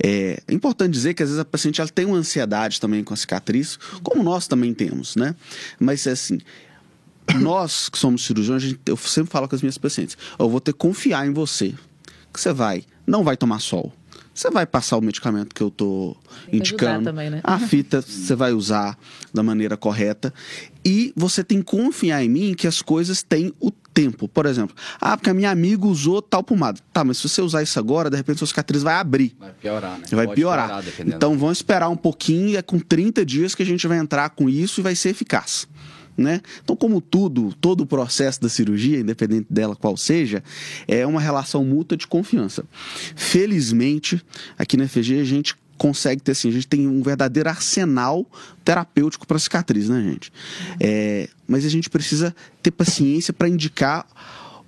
Speaker 4: É, é importante dizer que às vezes a paciente ela tem uma ansiedade também com a cicatriz, como nós também temos, né? Mas assim, nós que somos cirurgiões, gente, eu sempre falo com as minhas pacientes: eu vou ter que confiar em você, que você vai, não vai tomar sol. Você vai passar o medicamento que eu estou indicando.
Speaker 2: Também, né?
Speaker 4: A fita você vai usar da maneira correta. E você tem que confiar em mim que as coisas têm o tempo. Por exemplo, ah, porque a minha amiga usou tal pomada. Tá, mas se você usar isso agora, de repente sua cicatriz vai abrir.
Speaker 3: Vai piorar, né?
Speaker 4: Vai
Speaker 3: Pode
Speaker 4: piorar. então vamos esperar um pouquinho, e é com 30 dias que a gente vai entrar com isso e vai ser eficaz. Né? Então, como tudo, todo o processo da cirurgia, independente dela qual seja, é uma relação mútua de confiança. Felizmente, aqui na FG a gente consegue ter assim, a gente tem um verdadeiro arsenal terapêutico para cicatriz, né, gente? É, mas a gente precisa ter paciência para indicar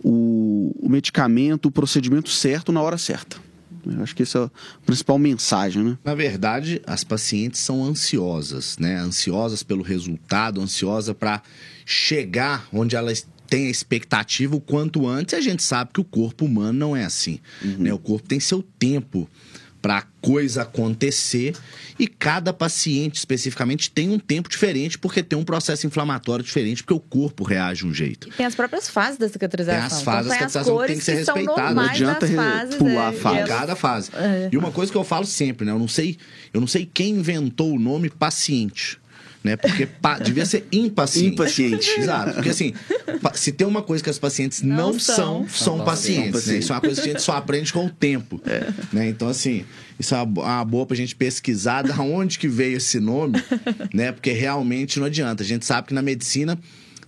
Speaker 4: o, o medicamento, o procedimento certo na hora certa. Eu acho que essa é a principal mensagem, né?
Speaker 1: Na verdade, as pacientes são ansiosas, né? Ansiosas pelo resultado, ansiosas para chegar onde elas têm a expectativa o quanto antes. A gente sabe que o corpo humano não é assim, né? O corpo tem seu tempo para a coisa acontecer e cada paciente especificamente tem um tempo diferente porque tem um processo inflamatório diferente porque o corpo reage de um jeito.
Speaker 2: E tem as próprias fases da cicatrização.
Speaker 1: Tem as fases
Speaker 2: então,
Speaker 1: da cicatrização que tem que ser respeitada.
Speaker 4: Não adianta
Speaker 2: fases,
Speaker 4: pular a
Speaker 2: é,
Speaker 4: fase.
Speaker 2: e
Speaker 1: Cada fase.
Speaker 2: É.
Speaker 1: E uma coisa que eu falo sempre, né? Eu não sei, eu não sei quem inventou o nome paciente. Né? Porque pa- devia ser impaciente.
Speaker 4: Impaciente.
Speaker 1: Exato. Porque assim, se tem uma coisa que as pacientes não,
Speaker 2: Não
Speaker 1: são,
Speaker 2: são.
Speaker 1: são,
Speaker 3: São
Speaker 1: pacientes.
Speaker 4: pacientes.
Speaker 1: Né? Isso é uma coisa que a gente só aprende com o tempo. Né? Então, assim, isso é uma uma boa pra gente pesquisar da onde que veio esse nome, né? Porque realmente não adianta. A gente sabe que na medicina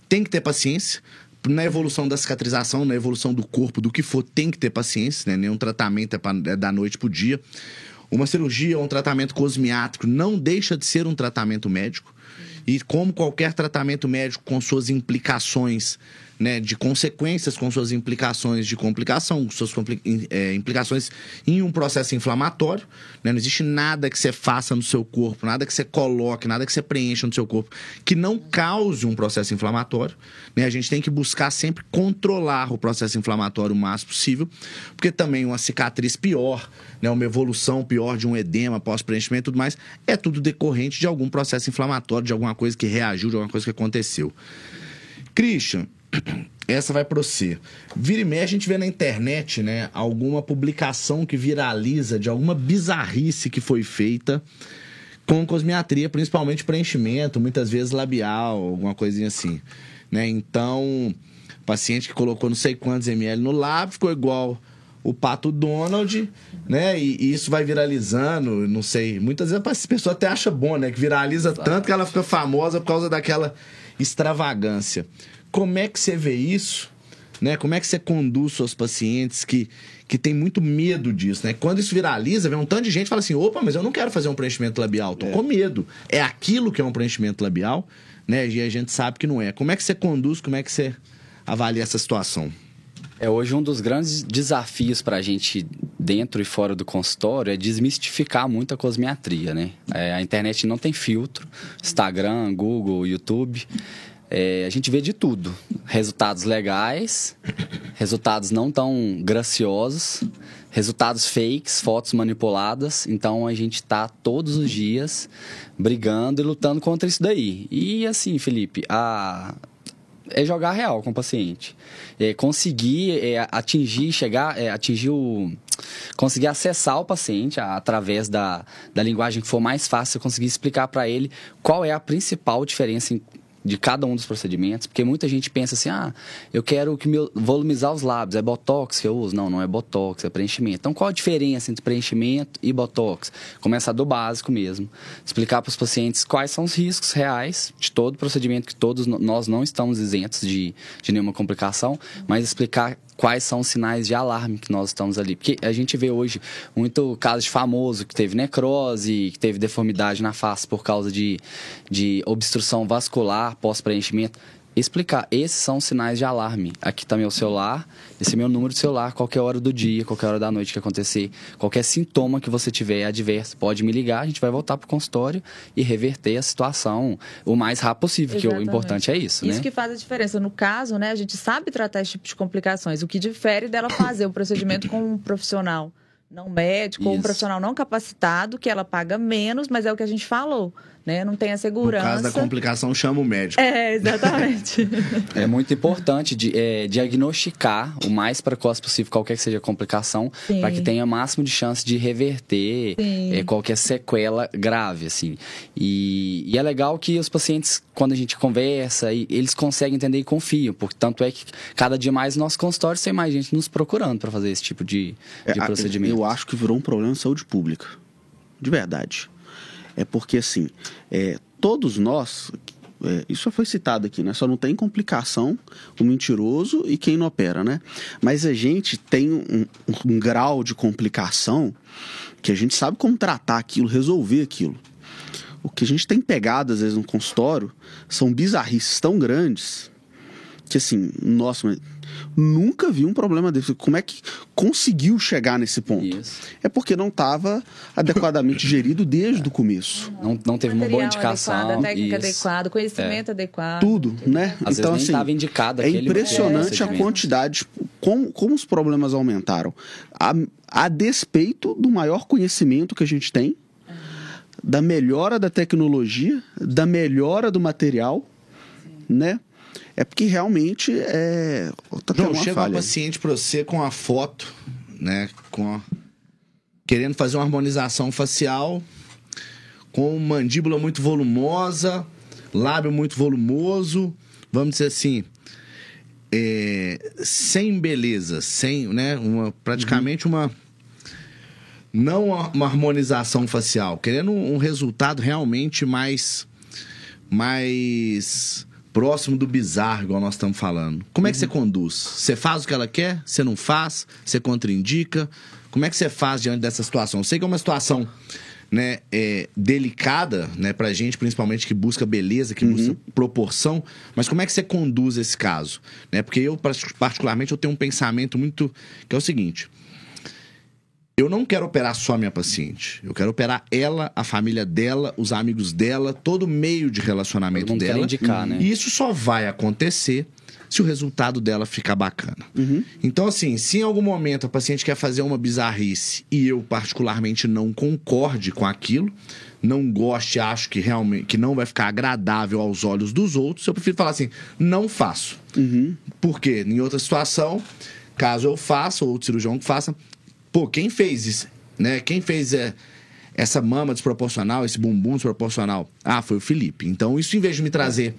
Speaker 1: tem que ter paciência. Na evolução da cicatrização, na evolução do corpo, do que for, tem que ter paciência, né? Nenhum tratamento é, pra, é da noite pro dia. Uma cirurgia ou um tratamento cosmiátrico não deixa de ser um tratamento médico. E como qualquer tratamento médico com suas implicações, né, de consequências, com suas implicações de complicação, com suas compli- é, implicações em um processo inflamatório, né, não existe nada que você faça no seu corpo, nada que você coloque, nada que você preencha no seu corpo que não cause um processo inflamatório. Né? A gente tem que buscar sempre controlar o processo inflamatório o máximo possível, porque também uma cicatriz pior, né, uma evolução pior de um edema pós-preenchimento e tudo mais, é tudo decorrente de algum processo inflamatório, de alguma coisa que reagiu, de alguma coisa que aconteceu. Christian, essa vai para você. Vira e meia a gente vê na internet, né, alguma publicação que viraliza de alguma bizarrice que foi feita com cosmiatria, principalmente preenchimento, muitas vezes labial, alguma coisinha assim, né? Então, paciente que colocou não sei quantos ml no lábio, ficou igual o Pato Donald, né? E, e isso vai viralizando, não sei. Muitas vezes a pessoa até acha bom, né? Que viraliza tanto que ela fica famosa por causa daquela extravagância. Como é que você vê isso? Né? Como é que você conduz seus pacientes que, que tem muito medo disso, né? Quando isso viraliza, vem um tanto de gente e fala assim: opa, mas eu não quero fazer um preenchimento labial, tô com medo. É aquilo que é um preenchimento labial, né? E a gente sabe que não é. Como é que você conduz, como é que você avalia essa situação?
Speaker 3: É hoje um dos grandes desafios para a gente dentro e fora do consultório é desmistificar muito a cosmiatria, né? É, a internet não tem filtro, Instagram, Google, YouTube. É, a gente vê de tudo. Resultados legais, resultados não tão graciosos, resultados fakes, fotos manipuladas. Então a gente tá todos os dias brigando e lutando contra isso daí. E assim, Felipe, a é jogar real com o paciente. É conseguir é, atingir, chegar, é, atingir o. Conseguir acessar o paciente através da, da linguagem que for mais fácil, conseguir explicar para ele qual é a principal diferença de cada um dos procedimentos, porque muita gente pensa assim, ah, eu quero que meu, volumizar os lábios, é botox que eu uso? Não, não é botox, é preenchimento. Então, qual a diferença entre preenchimento e botox? Começar do básico mesmo, explicar para os pacientes quais são os riscos reais de todo procedimento, que todos nós não estamos isentos de, de nenhuma complicação, mas explicar quais são os sinais de alarme que nós estamos ali. Porque a gente vê hoje muito caso de famoso que teve necrose, que teve deformidade na face por causa de, de obstrução vascular pós-preenchimento explicar. Esses são sinais de alarme. Aqui está meu celular, esse é meu número de celular, qualquer hora do dia, qualquer hora da noite que acontecer, qualquer sintoma que você tiver adverso, pode me ligar, a gente vai voltar para o consultório e reverter a situação o mais rápido possível, Exatamente. que o importante é isso,
Speaker 2: Isso
Speaker 3: né?
Speaker 2: que faz a diferença. No caso, né, a gente sabe tratar esse tipo de complicações, o que difere dela fazer o procedimento com um profissional não médico Isso. ou um profissional não capacitado, que ela paga menos, mas é o que a gente falou né? Não tem a segurança.
Speaker 1: No caso da complicação, chama o médico.
Speaker 2: É, exatamente.
Speaker 3: é muito importante de, é, diagnosticar o mais precoce possível qualquer que seja a complicação, para que tenha o máximo de chance de reverter é, qualquer sequela grave, assim. E, e, é legal que os pacientes, quando a gente conversa, eles conseguem entender e confiam, porque tanto é que cada dia mais no nosso consultório tem mais gente nos procurando para fazer esse tipo de, de é, procedimento.
Speaker 4: Eu acho que virou um problema de saúde pública. De verdade. É porque, assim, é, todos nós, é, isso já foi citado aqui, né? Só não tem complicação o mentiroso e quem não opera, né? Mas a gente tem um, um grau de complicação que a gente sabe como tratar aquilo, resolver aquilo. O que a gente tem pegado, às vezes, no consultório são bizarrices tão grandes que, assim, nossa, nunca vi um problema desse. Como é que conseguiu chegar nesse ponto? Isso. É porque não estava adequadamente gerido desde o começo.
Speaker 3: Não, não teve uma boa indicação.
Speaker 2: Adequado, técnica adequada, conhecimento é. adequado.
Speaker 4: Tudo, né?
Speaker 3: Às então, vezes assim, indicado
Speaker 4: é impressionante a quantidade, como, como os problemas aumentaram. A, a despeito do maior conhecimento que a gente tem, da melhora da tecnologia, da melhora do material, né? É porque realmente é.
Speaker 1: Tá João, chega falha. um paciente para você com a foto, né? Com a... querendo fazer uma harmonização facial, com mandíbula muito volumosa, lábio muito volumoso, vamos dizer assim. É, sem beleza, sem, né, uma, praticamente uhum. uma não uma harmonização facial, querendo um resultado realmente mais mais próximo do bizarro, igual nós estamos falando. Como é que você uhum. conduz? Você faz o que ela quer? Você não faz? Você contraindica? Como é que você faz diante dessa situação? Eu sei que é uma situação né, é, delicada né, pra gente, principalmente que busca beleza, que uhum. busca proporção, mas como é que você conduz esse caso? Né? Porque eu, particularmente, eu tenho um pensamento muito... que é o seguinte eu não quero operar só a minha paciente. Eu quero operar ela, a família dela, os amigos dela, todo o meio de relacionamento dela.
Speaker 3: Indicar, né?
Speaker 1: E isso só vai acontecer se o resultado dela ficar bacana. Uhum. Então, assim, se em algum momento a paciente quer fazer uma bizarrice e eu, particularmente, não concorde com aquilo, não goste, acho que realmente que não vai ficar agradável aos olhos dos outros, eu prefiro falar assim: não faço. Uhum. Porque em outra situação, caso eu faça, ou o cirurgião faça, pô, quem fez isso, né? Quem fez é, essa mama desproporcional, esse bumbum desproporcional? Ah, foi o Felipe. Então, isso em vez de me trazer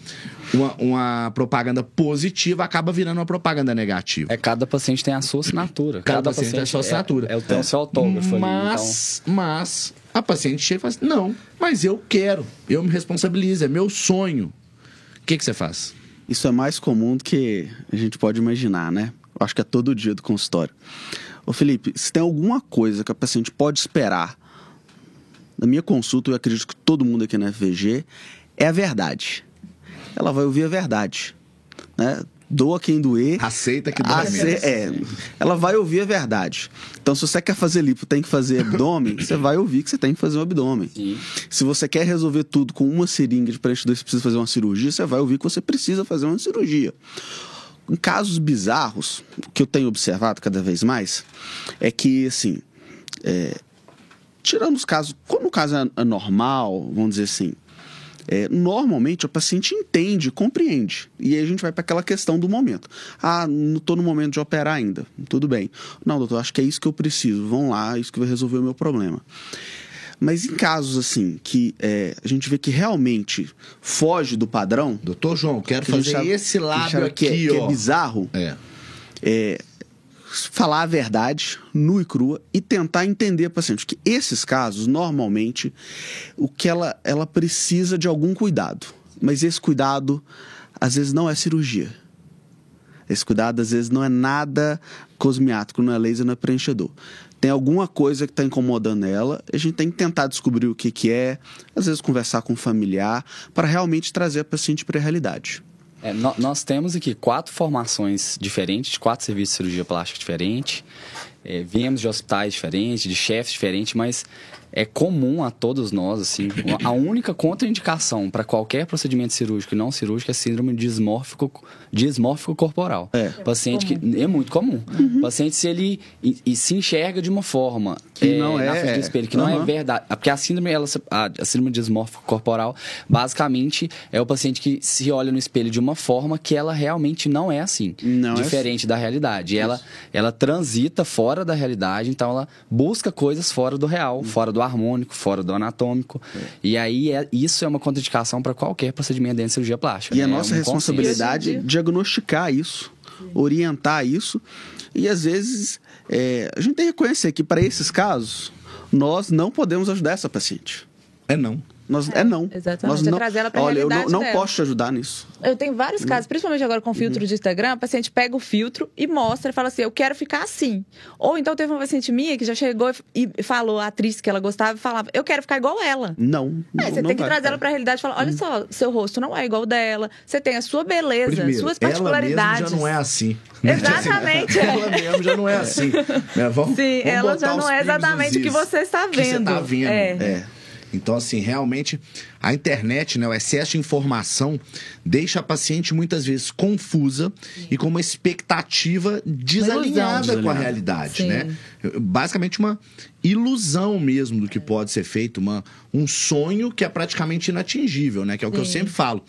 Speaker 1: uma, uma propaganda positiva, acaba virando uma propaganda negativa.
Speaker 3: É, cada paciente tem a sua assinatura.
Speaker 1: Cada, cada paciente, tem a sua assinatura.
Speaker 3: É, é o teu é. seu autógrafo
Speaker 1: mas, ali, então... Mas, a paciente chega e fala assim, não, mas eu quero, eu me responsabilizo, é meu sonho. O que, que você faz?
Speaker 4: Isso é mais comum do que a gente pode imaginar, né? Acho que é todo dia do consultório. Ô Felipe, se tem alguma coisa que a paciente pode esperar na minha consulta, eu acredito que todo mundo aqui na FVG, é a verdade. Ela vai ouvir a verdade. Né? Doa quem doer.
Speaker 1: Aceita que dói ace...
Speaker 4: É, ela vai ouvir a verdade. Então, se você quer fazer lipo, tem que fazer abdômen, você vai ouvir que você tem que fazer um abdômen. Sim. Se você quer resolver tudo com uma seringa de preenchedor, você precisa fazer uma cirurgia, você vai ouvir que você precisa fazer uma cirurgia. Em casos bizarros, o que eu tenho observado cada vez mais é que, assim, é, tirando os casos, quando o caso é normal, vamos dizer assim, é, normalmente o paciente entende, compreende. E aí a gente vai para aquela questão do momento. Ah, não estou no momento de operar ainda. Tudo bem. Não, doutor, acho que é isso que eu preciso. Vão lá, isso que vai resolver o meu problema. Mas em casos assim, que é, a gente vê que realmente foge do padrão.
Speaker 1: Doutor João, quero
Speaker 4: que
Speaker 1: fazer
Speaker 4: sabe-
Speaker 1: esse lábio
Speaker 4: sabe
Speaker 1: aqui,
Speaker 4: que é, que é
Speaker 1: ó.
Speaker 4: bizarro.
Speaker 1: É.
Speaker 4: é, falar a verdade, nua e crua, e tentar entender a paciente. Que esses casos, normalmente, o que ela, ela precisa de algum cuidado. Mas esse cuidado, às vezes, não é cirurgia. Esse cuidado, às vezes, não é nada cosmiátrico, não é laser, não é preenchedor. Tem alguma coisa que está incomodando ela, a gente tem que tentar descobrir o que, que é, às vezes conversar com o familiar, para realmente trazer a paciente para a realidade.
Speaker 3: É, nó- nós temos aqui quatro formações diferentes, quatro serviços de cirurgia plástica diferentes. É, viemos de hospitais diferentes, de chefes diferentes, mas é comum a todos nós, assim, a única contraindicação para qualquer procedimento cirúrgico e não cirúrgico é síndrome dismórfico, dismórfico corporal.
Speaker 4: É.
Speaker 3: Paciente que é muito comum. Paciente se ele e, e se enxerga de uma forma
Speaker 4: Que não
Speaker 3: na
Speaker 4: é-
Speaker 3: frente do espelho que não é verdade, porque a síndrome ela, a, a síndrome dismórfico corporal basicamente é o paciente que se olha no espelho de uma forma que ela realmente não é assim,
Speaker 4: Não é
Speaker 3: diferente da realidade. Ela ela transita fora da realidade, então ela busca coisas fora do real, fora do harmônico, fora do anatômico. E aí é, isso é uma contraindicação para qualquer procedimento dentro de cirurgia plástica.
Speaker 4: E a
Speaker 3: né?
Speaker 4: nossa
Speaker 3: É
Speaker 4: responsabilidade é diagnosticar isso, orientar isso. E às vezes é, a gente tem que reconhecer que para esses casos nós não podemos ajudar essa paciente.
Speaker 1: É não.
Speaker 4: Nós, é, não.
Speaker 2: exatamente.
Speaker 4: Nós
Speaker 2: É
Speaker 4: não,
Speaker 2: trazer ela pra
Speaker 4: olha, eu não, não posso te ajudar nisso.
Speaker 2: Eu tenho vários casos, principalmente agora com filtro de Instagram, a paciente pega o filtro e mostra e fala assim: eu quero ficar assim. Ou então teve uma paciente minha que já chegou e falou, a atriz que ela gostava, e falava: eu quero ficar igual ela.
Speaker 4: Não. não
Speaker 2: Aí você
Speaker 4: não
Speaker 2: tem que trazer ela pra realidade e falar: olha só, seu rosto não é igual dela, você tem a sua beleza,
Speaker 1: Primeiro,
Speaker 2: suas
Speaker 1: ela
Speaker 2: particularidades.
Speaker 1: mesmo já não é assim.
Speaker 2: Exatamente.
Speaker 1: ela mesmo já não é assim. né? Vamos,
Speaker 2: Sim,
Speaker 1: vamos
Speaker 2: ela já não é exatamente o que você está
Speaker 1: que você
Speaker 2: vendo.
Speaker 1: tá vendo.
Speaker 2: É.
Speaker 1: É. Então, assim, realmente, a internet, né, o excesso de informação deixa a paciente muitas vezes confusa e com uma expectativa desalinhada com a
Speaker 4: Desalinhada.
Speaker 1: realidade,
Speaker 2: Sim.
Speaker 1: né? Basicamente uma ilusão mesmo do que pode ser feito, uma, um sonho que é praticamente inatingível, né? Que é o que eu
Speaker 2: Sim.
Speaker 1: sempre falo.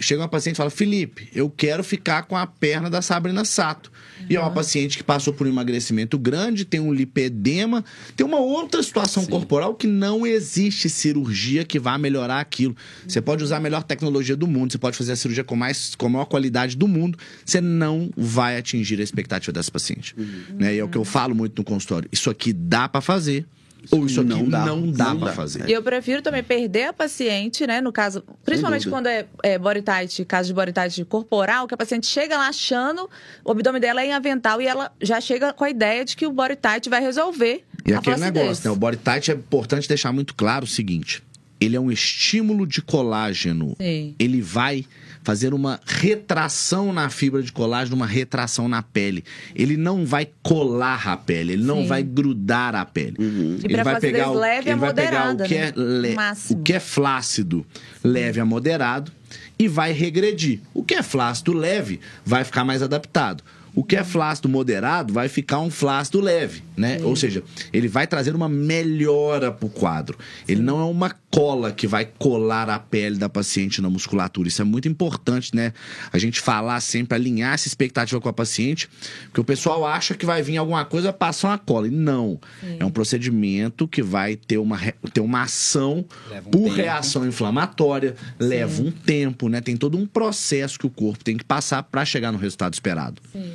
Speaker 1: Chega uma paciente e fala: Felipe, eu quero ficar com a perna da Sabrina Sato. E é uma paciente que passou por um emagrecimento grande, tem um lipedema, tem uma outra situação corporal que não existe cirurgia que vá melhorar aquilo. Você pode usar a melhor tecnologia do mundo, você pode fazer a cirurgia com, mais, com a maior qualidade do mundo, você não vai atingir a expectativa dessa paciente. Né? E é o que eu falo muito no consultório: isso aqui dá pra fazer, ou isso aqui
Speaker 4: Não dá.
Speaker 1: não dá
Speaker 4: Não
Speaker 1: pra
Speaker 4: dá.
Speaker 1: fazer.
Speaker 2: E eu prefiro também perder a paciente, né? No caso, principalmente quando é, é body tight, caso de body tight corporal, que a paciente chega lá achando o abdômen dela é em avental e ela já chega com a ideia de que o body tight vai resolver.
Speaker 1: E
Speaker 2: a
Speaker 1: aquele
Speaker 2: flacidez.
Speaker 1: negócio, né? O body tight é importante deixar muito claro o seguinte: ele é um estímulo de colágeno.
Speaker 2: Sim.
Speaker 1: Ele vai fazer uma retração na fibra de colágeno, uma retração na pele. Ele não vai colar a pele, ele não
Speaker 2: Sim.
Speaker 1: vai grudar a pele.
Speaker 2: E
Speaker 1: Ele
Speaker 2: pra
Speaker 1: vai pegar o,
Speaker 2: leve
Speaker 1: ele
Speaker 2: a
Speaker 1: vai pegar o
Speaker 2: moderada,
Speaker 1: que,
Speaker 2: né?
Speaker 1: é le- o que é flácido, leve a moderado e vai regredir. O que é flácido leve vai ficar mais adaptado. O que é flácido moderado vai ficar um flácido leve, né? Ou seja, ele vai trazer uma melhora pro quadro. Ele não é uma cola que vai colar a pele da paciente na musculatura. Isso é muito importante, né? A gente falar sempre, alinhar essa expectativa com a paciente, porque o pessoal acha que vai vir alguma coisa, passar uma cola. E não. É um procedimento que vai ter uma, ter uma ação
Speaker 3: um
Speaker 1: por
Speaker 3: tempo.
Speaker 1: reação inflamatória, leva um tempo, né? Tem todo um processo que o corpo tem que passar para chegar no resultado esperado.
Speaker 2: Sim.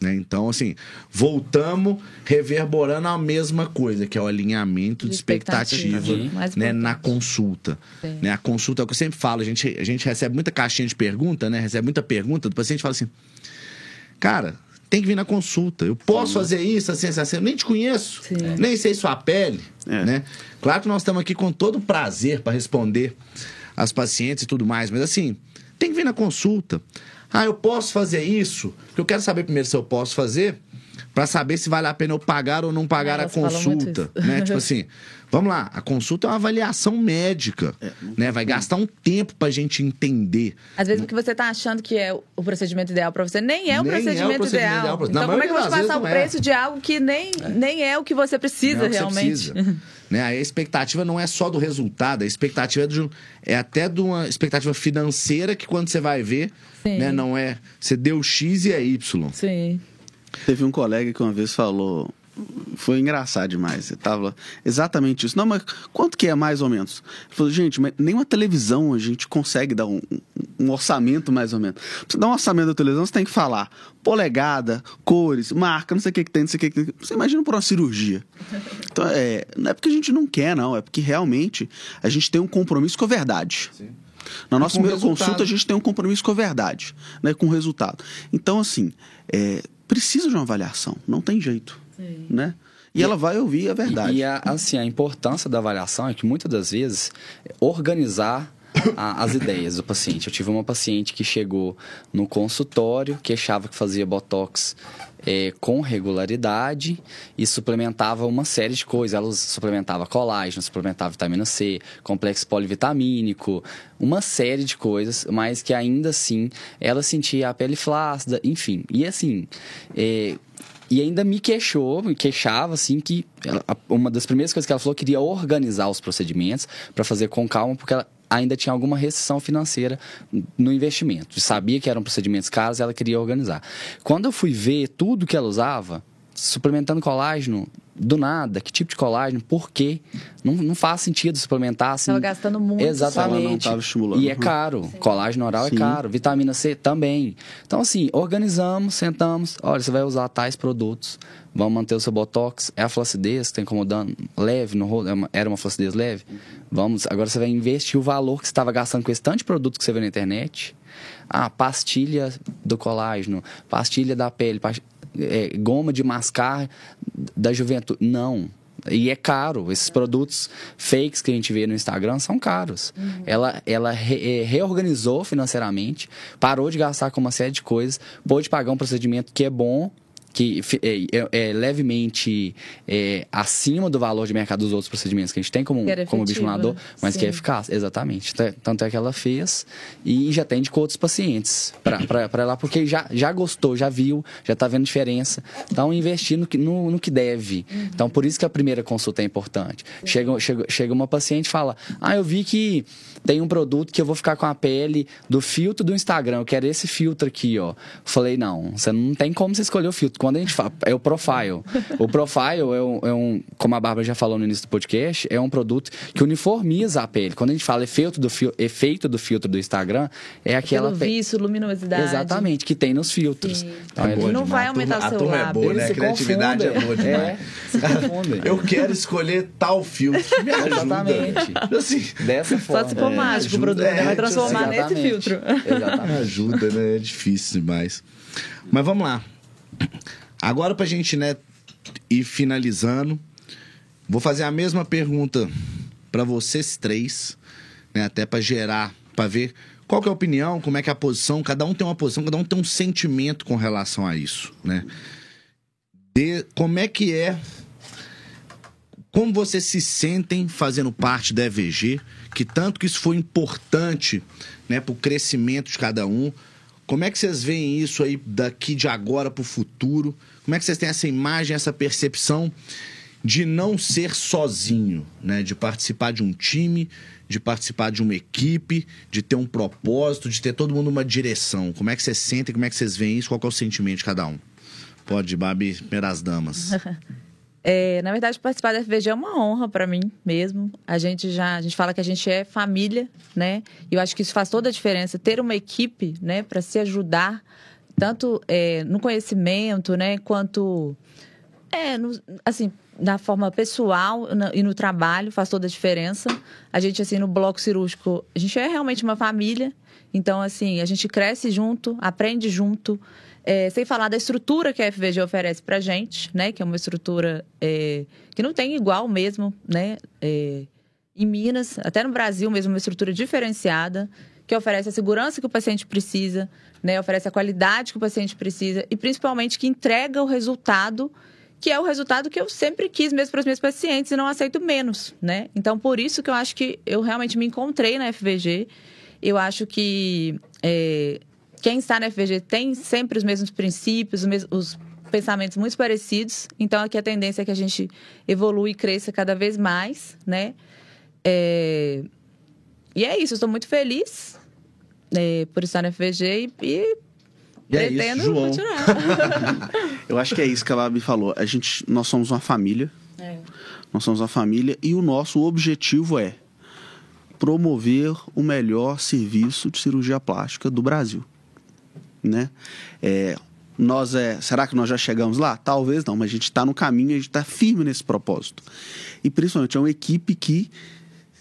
Speaker 1: Né? Então, assim, voltamos reverberando a mesma coisa, que é o alinhamento de
Speaker 2: De
Speaker 1: expectativa,
Speaker 2: expectativa,
Speaker 1: né, na consulta.
Speaker 2: Sim.
Speaker 1: Né? A consulta é o que eu sempre falo, a gente, a gente recebe muita caixinha de pergunta, né? Recebe muita pergunta do paciente e fala assim: Cara, tem que vir na consulta. Eu posso fazer isso, assim, assim, assim. Eu nem te conheço,
Speaker 2: Sim.
Speaker 1: nem sei sua pele,
Speaker 4: É.
Speaker 1: né? Claro que nós estamos aqui com todo prazer para responder as pacientes e tudo mais, mas assim, tem que vir na consulta. Ah, eu posso fazer isso? Porque eu quero saber primeiro se eu posso fazer, para saber se vale a pena eu pagar ou não pagar a
Speaker 2: elas muito
Speaker 1: consulta, né? Tipo assim, vamos lá, a consulta é uma avaliação médica, né? Vai gastar um tempo pra gente entender.
Speaker 2: Às vezes o que você tá achando que é o procedimento ideal pra você nem é o
Speaker 1: Nem é o
Speaker 2: procedimento,
Speaker 1: procedimento ideal
Speaker 2: ideal.
Speaker 1: pra- na
Speaker 2: Então como é que eu vou te passar o
Speaker 1: é.
Speaker 2: preço de algo que nem, nem é o que você precisa
Speaker 1: é que você
Speaker 2: realmente?
Speaker 1: precisa. Né? A expectativa não é só do resultado, a expectativa é, de, é até de uma expectativa financeira que quando você vai ver, né, não é. Você deu X e é Y.
Speaker 2: Sim.
Speaker 4: Teve um colega que uma vez falou. Foi engraçado demais. Ele tava exatamente isso. Não, mas quanto que é mais ou menos? Ele falou, gente, mas nem uma televisão a gente consegue dar um, um orçamento mais ou menos. Pra você dar um orçamento da televisão, você tem que falar polegada, cores, marca, não sei o que, que tem, não sei o que, que tem. Você imagina por uma cirurgia. Então, é, não é porque a gente não quer, não. É porque realmente a gente tem um compromisso com a verdade.
Speaker 1: Sim.
Speaker 4: Na nossa primeira
Speaker 1: resultado.
Speaker 4: consulta, a gente tem um compromisso com a verdade, né, com o resultado. Então, assim, é, precisa de uma avaliação, não tem jeito. Né? E, ela vai ouvir a verdade.
Speaker 3: E, e a, assim, a importância da avaliação é que muitas das vezes organizar a- as ideias do paciente. Eu tive uma paciente que chegou no consultório, que achava que fazia botox é, com regularidade e suplementava uma série de coisas. Ela suplementava colágeno, suplementava vitamina C, complexo polivitamínico, uma série de coisas, mas que ainda assim ela sentia a pele flácida, enfim. E assim, é, e ainda me queixou, me queixava, assim, que ela- uma das primeiras coisas que ela falou queria organizar os procedimentos para fazer com calma, porque ela ainda tinha alguma restrição financeira no investimento. Sabia que eram procedimentos caros, ela queria organizar. Quando eu fui ver tudo que ela usava, suplementando colágeno, do nada, que tipo de colágeno, por quê? Não, não faz sentido suplementar assim.
Speaker 2: Tava gastando muito.
Speaker 3: Exatamente. E é caro. Colágeno oral
Speaker 4: Sim.
Speaker 3: é caro. Vitamina C também. Então, assim, organizamos, sentamos. Olha, você vai usar tais produtos. Vamos manter o seu botox. É a flacidez que está incomodando. Leve no rosto. é Era uma flacidez leve. Vamos. Agora você vai investir o valor que você estava gastando com esse tanto de produto que você vê na internet. Ah, pastilha do colágeno. Pastilha da pele. É, goma de mascar da juventude. Não. E é caro. Esses produtos fakes que a gente vê no Instagram são caros. Ela, ela re- eh, reorganizou financeiramente, parou de gastar com uma série de coisas, pôde pagar um procedimento que é bom, que é, é- é levemente é, acima do valor de mercado dos outros procedimentos que a gente tem como, como bioestimulador,
Speaker 2: né?
Speaker 3: mas que é
Speaker 2: Sim.
Speaker 3: eficaz. Exatamente. Tanto é que ela fez e já tem com outros pacientes para lá, porque já, já gostou, já viu, já está vendo diferença. Então, investir no que, no, no que deve.
Speaker 2: Uhum.
Speaker 3: Então, por isso que a primeira consulta é importante. Chega, chega, chega uma paciente e fala: Ah, eu vi que tem um produto que eu vou ficar com a pele do filtro do Instagram. Eu quero esse filtro aqui, ó. Falei, não, você não tem como você escolher o filtro. Quando a gente fala, é o profile. O profile é um, é um- como a Bárbara já falou no início do podcast, é um produto que uniformiza a pele. Quando a gente fala efeito do, fil- efeito do filtro do Instagram, é aquela
Speaker 2: Pelo
Speaker 3: pe-
Speaker 2: vício, luminosidade.
Speaker 3: Exatamente, que tem nos filtros.
Speaker 2: Sim.
Speaker 3: Então,
Speaker 1: É
Speaker 3: é-
Speaker 2: não
Speaker 1: demais.
Speaker 2: vai
Speaker 1: A turma-
Speaker 2: aumentar o seu
Speaker 1: A turma é boa, né? A criatividade é boa demais.
Speaker 3: É, se confundem.
Speaker 1: Eu quero escolher tal filtro. Me ajuda.
Speaker 3: Exatamente.
Speaker 1: Assim,
Speaker 3: Dessa forma.
Speaker 2: Só se for
Speaker 1: É,
Speaker 2: mágico o
Speaker 1: ajuda,
Speaker 2: produto, né?
Speaker 1: é,
Speaker 2: vai transformar nesse filtro.
Speaker 3: Exatamente.
Speaker 1: ajuda, né? É difícil demais. Mas vamos lá. Agora pra gente, né, ir finalizando, vou fazer a mesma pergunta pra vocês três, né, até pra gerar, pra ver qual que é a opinião, como é que é a posição, cada um tem uma posição, cada um tem um sentimento com relação a isso, né? De, como é que é como vocês se sentem fazendo parte da EVG, que tanto que isso foi importante né, para o crescimento de cada um. Como é que vocês veem isso aí daqui de agora para o futuro? Como é que vocês têm essa imagem, essa percepção de não ser sozinho, né? De participar de um time, de participar de uma equipe, de ter um propósito, de ter todo mundo uma direção. Como é que vocês sentem? Como é que vocês veem isso? Qual é o sentimento de cada um? Pode, Babi, primeiras damas.
Speaker 2: É, na verdade, participar da FVG é uma honra para mim mesmo. A gente já, a gente fala que a gente é família, né? E eu acho que isso faz toda a diferença. Ter uma equipe, né, para se ajudar tanto é, no conhecimento, né, quanto é, no- assim, na forma pessoal e no trabalho faz toda a diferença. A gente, assim, no bloco cirúrgico, a gente é realmente uma família. Então, assim, a gente cresce junto, aprende junto. É, sem falar da estrutura que a FVG oferece pra gente, né? Que é uma estrutura é, que não tem igual mesmo, né? É, em Minas, até no Brasil mesmo, uma estrutura diferenciada, que oferece a segurança que o paciente precisa, né? Oferece a qualidade que o paciente precisa e principalmente que entrega o resultado que é o resultado que eu sempre quis mesmo para os meus pacientes e não aceito menos, né? Então, por isso que eu acho que eu realmente me encontrei na FVG. Eu acho que é, quem está na FVG tem sempre os mesmos princípios, os, mes- os pensamentos muito parecidos. Então, aqui a tendência é que a gente evolua e cresça cada vez mais, né? É... E é isso, eu estou muito feliz é, por estar na FVG e, e
Speaker 1: E é
Speaker 2: pretendo
Speaker 1: isso, João.
Speaker 2: continuar.
Speaker 4: Eu acho que é isso que a Babi falou. A gente, nós somos uma família.
Speaker 2: É.
Speaker 4: Nós somos uma família e o nosso objetivo é promover o melhor serviço de cirurgia plástica do Brasil, né? É, nós é, será que nós já chegamos lá? Talvez não, mas a gente está no caminho, a gente está firme nesse propósito. E principalmente é uma equipe que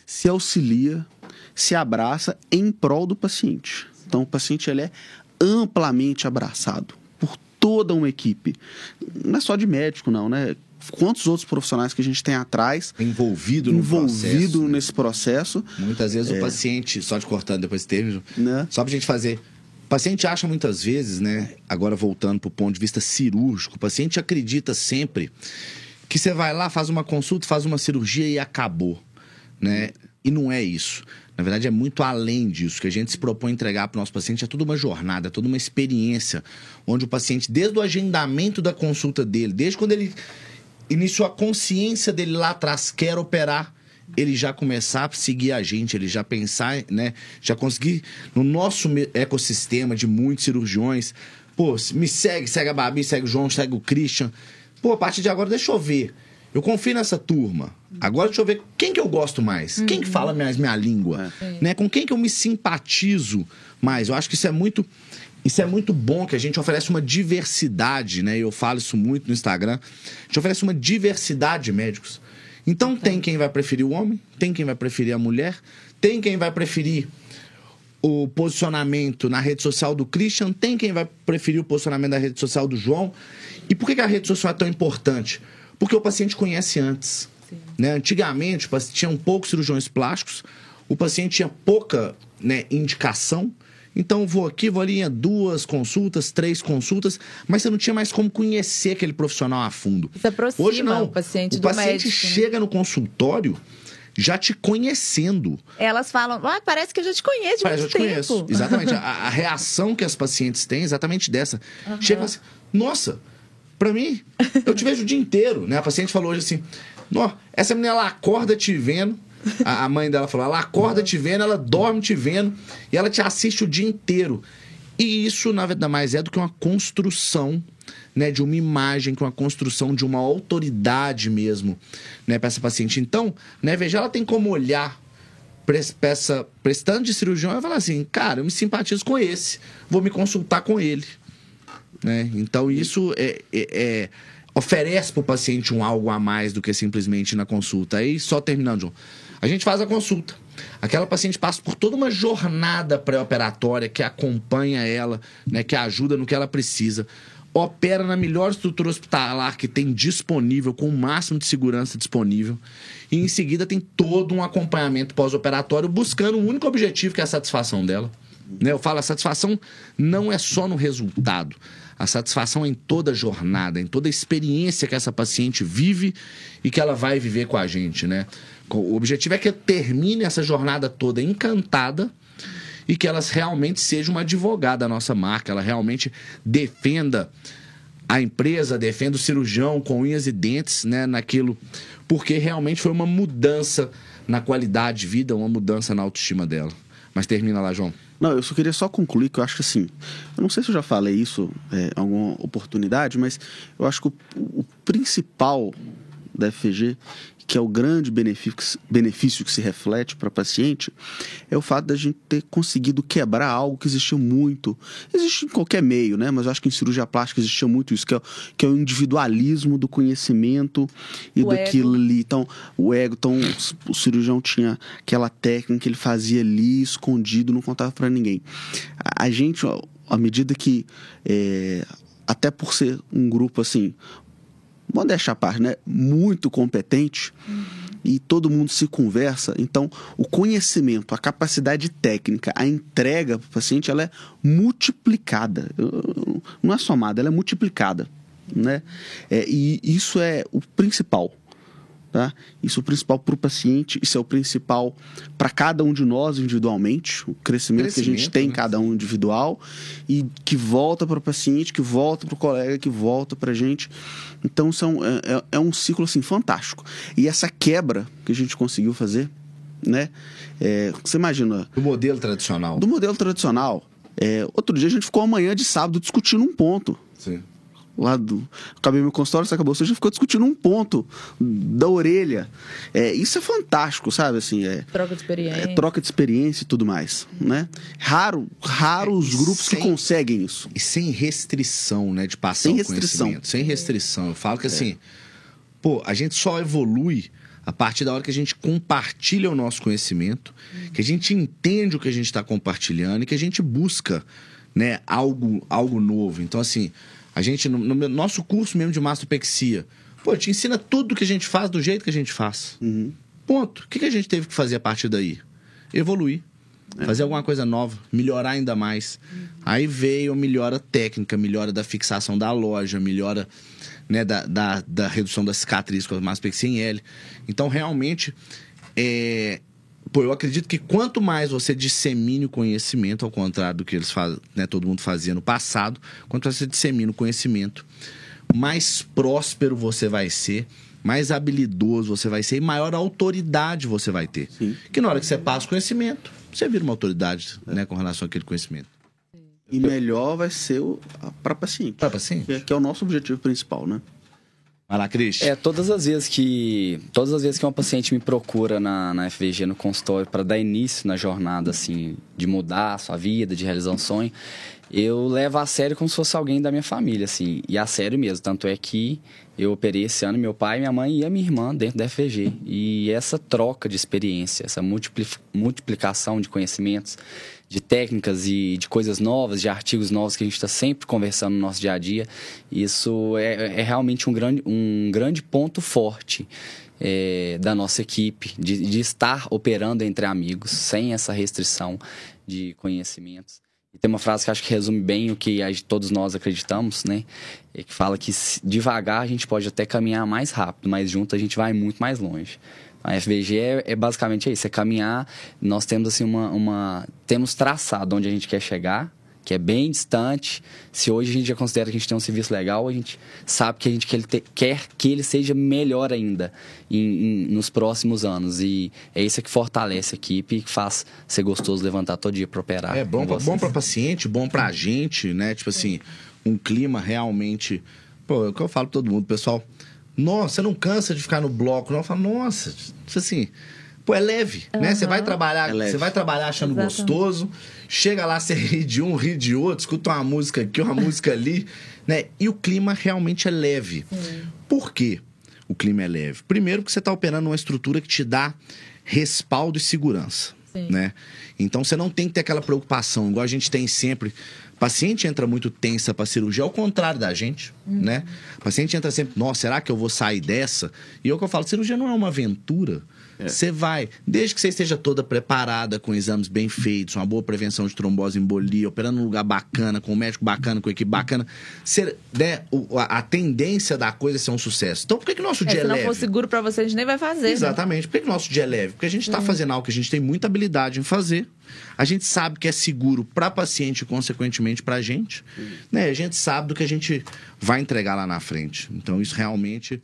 Speaker 4: se auxilia, se abraça em prol do paciente. Então o paciente ele é amplamente abraçado por toda uma equipe. Não é só de médico, não, né? Quantos outros profissionais que a gente tem atrás
Speaker 1: Envolvido no
Speaker 4: envolvido
Speaker 1: processo. né?
Speaker 4: nesse processo.
Speaker 1: Muitas vezes o paciente, só te cortando depois termo,
Speaker 4: Né?
Speaker 1: só pra gente fazer. O paciente acha muitas vezes, né? Agora voltando pro ponto de vista cirúrgico, o paciente acredita sempre que você vai lá, faz uma consulta, faz uma cirurgia e acabou, né? E não é isso. Na verdade, é muito além disso. O que a gente se propõe entregar para o nosso paciente é toda uma jornada, é toda uma experiência, onde o paciente, desde o agendamento da consulta dele, desde quando ele iniciou a consciência dele lá atrás, quer operar, ele já começar a seguir a gente, ele já pensar, né? Já conseguir, no nosso ecossistema de muitos cirurgiões, pô, me segue, segue a Babi, segue o João, segue o Christian. Pô, a partir de agora, deixa eu ver. Eu confio nessa turma. Agora deixa eu ver quem que eu gosto mais. Quem que fala mais minha língua? Né? Com quem que eu me simpatizo mais? Eu acho que isso é muito... Isso é muito bom que a gente oferece uma diversidade, né? Eu falo isso muito no Instagram. A gente oferece uma diversidade de médicos. Então tem quem vai preferir o homem, tem quem vai preferir a mulher, tem quem vai preferir o posicionamento na rede social do Christian, tem quem vai preferir o posicionamento na rede social do João. E por que a rede social é tão importante? Porque o paciente conhece antes. Né? Antigamente, o paciente- tinham poucos cirurgiões plásticos, o paciente tinha pouca né, indicação. Então, vou aqui, vou ali em duas consultas, três consultas, mas você não tinha mais como conhecer aquele profissional a fundo.
Speaker 2: Isso aproxima
Speaker 1: Hoje não.
Speaker 2: o paciente
Speaker 1: o
Speaker 2: do
Speaker 1: paciente
Speaker 2: médico, né?
Speaker 1: chega no consultório já te conhecendo.
Speaker 2: Elas falam, ah, parece que eu já te conheço de
Speaker 1: Parece, eu
Speaker 2: muito
Speaker 1: te
Speaker 2: tempo.
Speaker 1: conheço. Exatamente. A, a reação que as pacientes têm é exatamente dessa. Chega e fala assim, nossa, pra mim, eu te vejo o dia inteiro. Né? A paciente falou hoje assim, "Nó, essa menina, ela acorda te vendo. A, a mãe dela falou, ela acorda te vendo, ela dorme te vendo. E ela te assiste o dia inteiro. E isso, nada mais é do que uma construção né, de uma imagem, com a construção de uma autoridade mesmo né, para essa paciente. Então, né, veja, ela tem como olhar pres- peça, prestando de cirurgião e falar assim, cara, eu me simpatizo com esse, vou me consultar com ele. Né? Então, isso é, é- é- oferece para o paciente um algo a mais do que simplesmente na consulta. Aí, só terminando, João, a gente faz a consulta. Aquela paciente passa por toda uma jornada pré-operatória que acompanha ela, né, que ajuda no que ela precisa. Opera na melhor estrutura hospitalar que tem disponível, com o máximo de segurança disponível. E em seguida tem todo um acompanhamento pós-operatório buscando um único objetivo, que é a satisfação dela. Né? Eu falo, a satisfação não é só no resultado. A satisfação em toda jornada, em toda experiência que essa paciente vive e que ela vai viver com a gente, né? O objetivo é que termine essa jornada toda encantada e que ela realmente seja uma advogada da nossa marca, ela realmente defenda a empresa, defenda o cirurgião com unhas e dentes, né, naquilo, porque realmente foi uma mudança na qualidade de vida, uma mudança na autoestima dela. Mas termina lá, João.
Speaker 4: Não, eu só queria só concluir que eu acho que assim, eu não sei se eu já falei isso é, em alguma oportunidade, mas eu acho que o, o principal da FG, que é o grande benefício, benefício que se reflete para o paciente, é o fato da gente ter conseguido quebrar algo que existia muito. Existe em qualquer meio, né? Mas eu acho que em cirurgia plástica existia muito isso, que é, o- que é o individualismo do conhecimento e
Speaker 2: O
Speaker 4: daquilo
Speaker 2: ego.
Speaker 4: ali. Então, o ego, então, o cirurgião tinha aquela técnica que ele fazia ali, escondido, não contava para ninguém. A, a gente, ó, à medida que, é, até por ser um grupo assim, modéstia à parte, né? Muito competente e todo mundo se conversa. Então, o conhecimento, a capacidade técnica, a entrega para o paciente, ela é multiplicada. Não é somada, ela é multiplicada, né? É, e isso é o principal. Tá? Isso é o principal para o paciente, isso é o principal para cada um de nós individualmente, o crescimento, crescimento que a gente tem, né? cada um individual, e que volta para o paciente, que volta para o colega, que volta para a gente. Então, são, é, é, é, um ciclo assim, fantástico. E essa quebra que a gente conseguiu fazer, né? É, você imagina.
Speaker 1: Do modelo tradicional.
Speaker 4: Do modelo tradicional. É, outro dia a gente ficou amanhã de sábado discutindo um ponto.
Speaker 1: Sim
Speaker 4: lá do. Acabei meu consultório, você acabou. Você já ficou discutindo um ponto da orelha. É, isso é fantástico, sabe? Assim, é,
Speaker 2: troca de experiência. É,
Speaker 4: troca de experiência e tudo mais. Né? Raro, raro é, os grupos sem, que conseguem isso.
Speaker 1: E sem restrição, né? De passar sem restrição. Sem restrição. Eu falo que assim, é. pô, a gente só evolui a partir da hora que a gente compartilha o nosso conhecimento, que a gente entende o que a gente está compartilhando e que a gente busca né, algo, algo novo. Então, assim, a gente, no, no nosso curso mesmo de mastopexia, pô, te ensina tudo que a gente faz do jeito que a gente faz.
Speaker 4: Uhum.
Speaker 1: Ponto. O que, que a gente teve que fazer a partir daí? Evoluir. É. Fazer alguma coisa nova, melhorar ainda mais. Uhum. Aí veio a melhora técnica, melhora da fixação da loja, melhora né, da, da, da redução da cicatriz com a mastopexia em L. Então, realmente, é, Pô, eu acredito que quanto mais você dissemine o conhecimento, ao contrário do que eles faz, né, todo mundo fazia no passado, quanto você dissemina o conhecimento, mais próspero você vai ser, mais habilidoso você vai ser e maior autoridade você vai ter. Sim. Que na hora que você passa o conhecimento, você vira uma autoridade é. né, com relação àquele conhecimento.
Speaker 4: E melhor vai ser para paciente.
Speaker 1: Para paciente.
Speaker 4: Que é o nosso objetivo principal, né?
Speaker 1: Vai lá, Cris.
Speaker 3: É, todas as vezes que todas as vezes que uma paciente me procura na, na FVG, no consultório, para dar início na jornada, assim, de mudar a sua vida, de realizar um sonho, eu levo a sério como se fosse alguém da minha família, assim, e a sério mesmo. Tanto é que eu operei esse ano meu pai, minha mãe e a minha irmã dentro da FVG. E essa troca de experiência, essa multiplicação de conhecimentos, de técnicas e de coisas novas, de artigos novos que a gente está sempre conversando no nosso dia a dia. Isso é, é realmente um grande, um grande ponto forte é, da nossa equipe, de, de estar operando entre amigos, sem essa restrição de conhecimentos. E tem uma frase que acho que resume bem o que todos nós acreditamos, né? É que fala que devagar a gente pode até caminhar mais rápido, mas junto a gente vai muito mais longe. A FVG é, é, basicamente isso, é caminhar. Nós temos assim uma, uma temos traçado onde a gente quer chegar, que é bem distante. Se hoje a gente já considera que a gente tem um serviço legal, a gente sabe que a gente quer, que ele seja melhor ainda em, em, nos próximos anos. E é isso que fortalece a equipe e que faz ser gostoso levantar todo dia para operar.
Speaker 1: É bom, bom para paciente, bom para a gente, né? Tipo assim, um clima realmente. Pô, é o que eu falo para todo mundo, pessoal nossa, você não cansa de ficar no bloco, não. Fala, nossa, assim, pô, é leve, uhum. né? Você vai trabalhar, é você vai trabalhar achando Exatamente. gostoso, chega lá, você ri de um, ri de outro, escuta uma música aqui, uma música ali, né? E o clima realmente é leve. Sim. Por quê? O clima é leve. Primeiro, porque você está operando uma estrutura que te dá respaldo e segurança, Sim. né? Então você não tem que ter aquela preocupação, igual a gente tem sempre o paciente entra muito tensa para cirurgia, ao contrário da gente, uhum. né? O paciente entra sempre, nossa, será que eu vou sair dessa? E é o que eu falo, cirurgia não é uma aventura. É. Você vai, desde que você esteja toda preparada, com exames bem feitos, uma boa prevenção de trombose embolia, operando num lugar bacana, com um médico bacana, com equipe bacana, você, né, a, a, tendência da coisa é ser um sucesso. Então, por que, que o nosso é, dia é leve?
Speaker 2: Se não for seguro para você, a gente nem vai fazer. Né?
Speaker 1: Exatamente. Né? Por que, que o nosso dia é leve? Porque a gente está hum. fazendo algo que a gente tem muita habilidade em fazer. A gente sabe que é seguro para paciente e, consequentemente, para a gente. Hum. Né? A gente sabe do que a gente vai entregar lá na frente. Então, isso realmente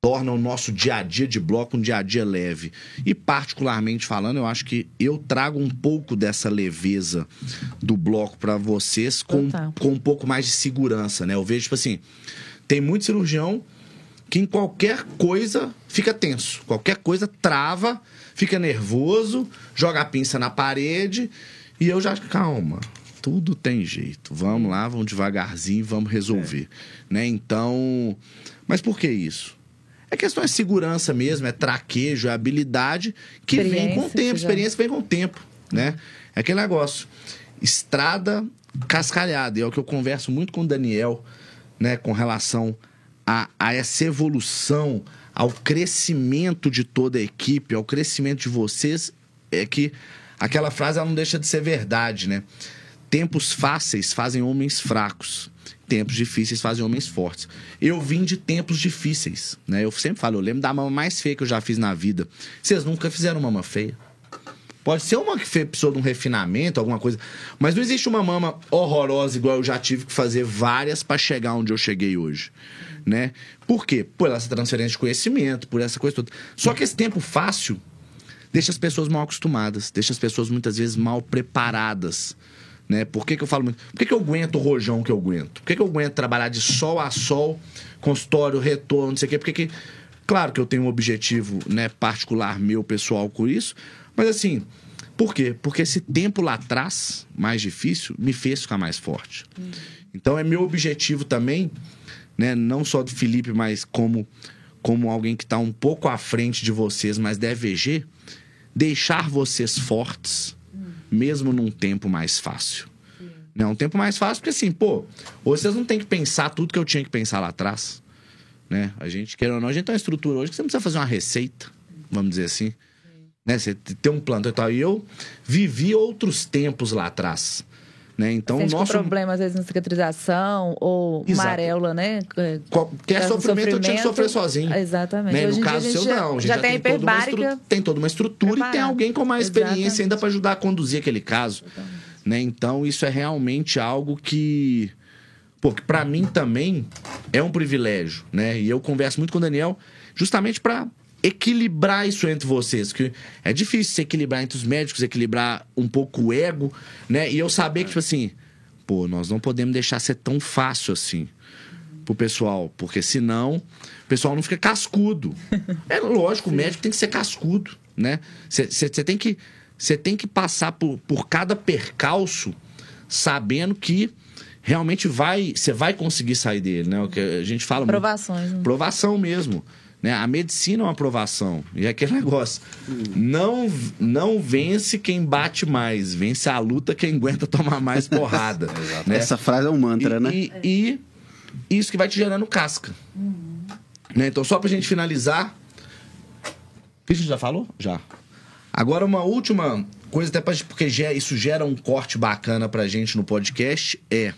Speaker 1: torna o nosso dia a dia de bloco um dia a dia leve. E particularmente falando, eu acho que eu trago um pouco dessa leveza do bloco para vocês com, com um pouco mais de segurança, né? Eu vejo tipo assim, tem muito cirurgião que em qualquer coisa fica tenso, qualquer coisa trava, fica nervoso, joga a pinça na parede e eu já calma, tudo tem jeito. Vamos lá, vamos devagarzinho, vamos resolver, é. né? Então, mas por que isso? É questão de segurança mesmo, é traquejo, é habilidade que vem com o tempo, experiência vem com o tempo, né? É aquele negócio. Estrada cascalhada, e é o que eu converso muito com o Daniel, né, com relação a, a essa evolução, ao crescimento de toda a equipe, ao crescimento de vocês, é que aquela frase ela não deixa de ser verdade, né? Tempos fáceis fazem homens fracos. Tempos difíceis fazem homens fortes. Eu vim de tempos difíceis, né? Eu sempre falo, eu lembro da mama mais feia que eu já fiz na vida. Vocês nunca fizeram mama feia? Pode ser uma que precisou de um refinamento, alguma coisa. Mas não existe uma mama horrorosa igual eu já tive que fazer várias para chegar onde eu cheguei hoje. Né? Por quê? Por essa transferência de conhecimento, por essa coisa toda. Só que esse tempo fácil deixa as pessoas mal acostumadas, deixa as pessoas muitas vezes mal preparadas. Né? Por que, que eu falo muito? Por que, que eu aguento o rojão que eu aguento? Por que, que eu aguento trabalhar de sol a sol, consultório, retorno, não sei o quê? Por que, que... Claro que eu tenho um objetivo né, particular meu, pessoal, com isso, mas assim, por quê? Porque esse tempo lá atrás, mais difícil, me fez ficar mais forte. Uhum. Então é meu objetivo também, né, não só do Felipe, mas como, como alguém que está um pouco à frente de vocês, mas da EVG, deixar vocês fortes. Mesmo num tempo mais fácil. Uhum. Né? Um tempo mais fácil, porque assim, pô, vocês não têm que pensar tudo que eu tinha que pensar lá atrás. Né? A gente, quer ou não, a gente tem uma estrutura hoje que você não precisa fazer uma receita, vamos dizer assim né? Você tem um plano e tal. E eu vivi outros tempos lá atrás. Né? Então,
Speaker 2: Sente
Speaker 1: nosso
Speaker 2: problema às vezes na cicatrização ou
Speaker 1: Exato.
Speaker 2: amarela, né?
Speaker 1: Qualquer sofrimento, sofrimento, eu tinha que sofrer sozinho.
Speaker 2: Exatamente.
Speaker 1: Né? No caso seu, não. A gente
Speaker 2: já,
Speaker 1: já
Speaker 2: tem,
Speaker 1: tem, toda uma estru... tem toda uma estrutura preparado. e tem alguém com mais experiência Exatamente. ainda para ajudar a conduzir aquele caso. Né? Então, isso é realmente algo que. Porque para mim também é um privilégio, né? E eu converso muito com o Daniel justamente para equilibrar isso entre vocês. Que é difícil se equilibrar entre os médicos, equilibrar um pouco o ego, né? E eu saber que, tipo assim, pô, nós não podemos deixar ser tão fácil assim pro pessoal, porque senão o pessoal não fica cascudo. É lógico, o médico tem que ser cascudo, né? Você tem que você tem que passar por, por cada percalço sabendo que realmente vai você vai conseguir sair dele, né? O que a gente fala
Speaker 2: provações,
Speaker 1: muito, né? provação mesmo. Né? A medicina é uma aprovação. E é aquele negócio. Não, não vence quem bate mais, vence a luta quem aguenta tomar mais porrada. né?
Speaker 4: Essa frase é um mantra,
Speaker 1: e,
Speaker 4: né?
Speaker 1: E, e, isso que vai te gerando casca. Uhum. Né? Então, só pra gente finalizar. O que a gente já falou? Já. Agora, uma última coisa, até pra, porque isso gera um corte bacana pra gente no podcast, é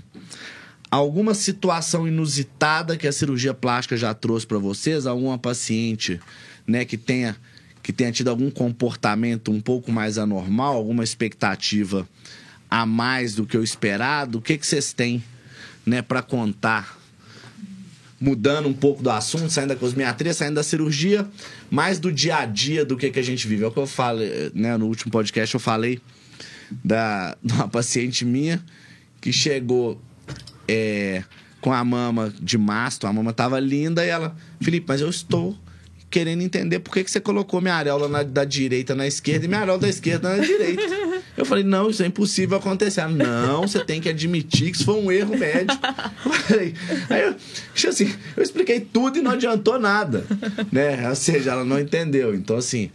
Speaker 1: alguma situação inusitada que a cirurgia plástica já trouxe para vocês? Alguma paciente, né, que tenha que tenha tido algum comportamento um pouco mais anormal, alguma expectativa a mais do que o esperado? O que que vocês têm, né, para contar? Mudando um pouco do assunto, saindo da cosmiatria, saindo da cirurgia, mais do dia a dia do que, que a gente vive. É o que eu falei, né? No último podcast eu falei da, de uma paciente minha que chegou é, com a mama de mastro, a mama tava linda e ela, Felipe, mas eu estou querendo entender por que, que você colocou minha areola na, da direita na esquerda e minha areola da esquerda na direita. Eu falei, não, isso é impossível acontecer. Ela, não, você tem que admitir que isso foi um erro médico. Aí eu, assim, eu expliquei tudo e não adiantou nada. Né? Ou seja, ela não entendeu. Então, assim,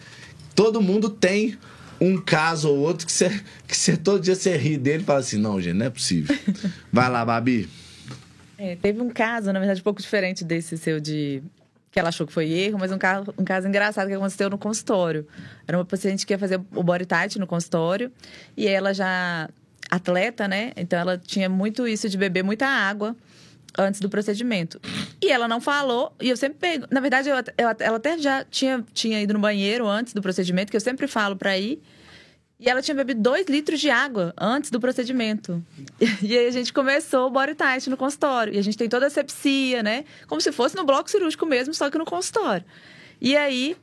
Speaker 1: todo mundo tem um caso ou outro que você, que você todo dia você ri dele e fala assim, não, gente, não é possível. Vai lá, Babi.
Speaker 2: É, teve um caso, na verdade, um pouco diferente desse seu de que ela achou que foi erro, mas um caso, um caso engraçado que aconteceu no consultório. Era uma paciente que ia fazer o body tight no consultório e ela já atleta, né? Então ela tinha muito isso de beber muita água antes do procedimento. E ela não falou, e eu sempre pego. Na verdade, eu, eu, ela até já tinha, tinha ido no banheiro antes do procedimento, que eu sempre falo para ir. E ela tinha bebido dois litros de água antes do procedimento. E aí a gente começou o body tight no consultório. E a gente tem toda a sepsia, né? Como se fosse no bloco cirúrgico mesmo, só que no consultório. E aí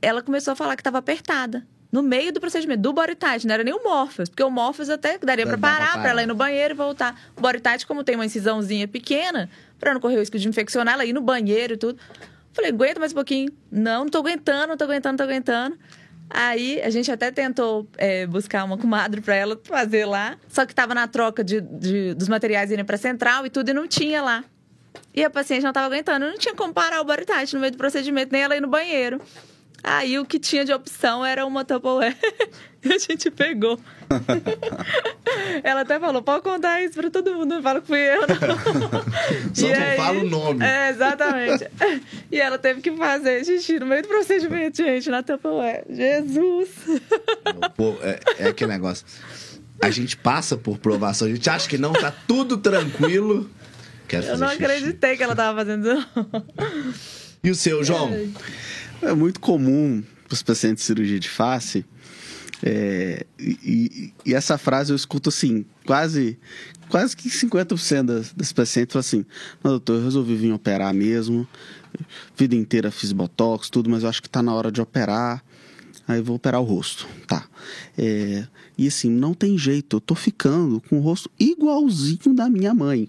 Speaker 2: ela começou a falar que estava apertada no meio do procedimento, do body tight, não era nem o Morpheus, porque o Morpheus até daria para parar, para ela ir no banheiro e voltar. O body tight, como tem uma incisãozinha pequena, para não correr o risco de infeccionar, ela ir no banheiro e tudo. Falei, aguenta mais um pouquinho. Não, não tô aguentando, não tô aguentando, não tô aguentando. Aí a gente até tentou é, buscar uma comadre para ela fazer lá, só que tava na troca de, de dos materiais irem para central e tudo e não tinha lá. E a paciente não tava aguentando, não tinha como parar o tight no meio do procedimento, nem ela ir no banheiro. Aí o que tinha de opção era uma Tupperware. e a gente pegou. Ela até falou, pode contar isso pra todo mundo, não fala que fui eu, não.
Speaker 1: Só e não aí, fala o nome.
Speaker 2: É, exatamente. e ela teve que fazer xixi no meio do procedimento, gente, na Tupperware. Jesus!
Speaker 1: Pô, é, é aquele negócio. a gente passa por provação. A gente acha que não, tá tudo tranquilo. Quero
Speaker 2: Eu não
Speaker 1: xixi.
Speaker 2: acreditei que ela tava fazendo isso.
Speaker 1: E o seu, João?
Speaker 4: É muito comum para os pacientes de cirurgia de face. é, e, e- essa frase eu escuto assim, quase, quase que 50% das, das pacientes falam assim: Não, doutor, eu resolvi vir operar mesmo. Vida inteira fiz botox, tudo, mas eu acho que está na hora de operar. Aí vou operar o rosto. Tá. É, e assim, não tem jeito, eu tô ficando com o rosto igualzinho da minha mãe.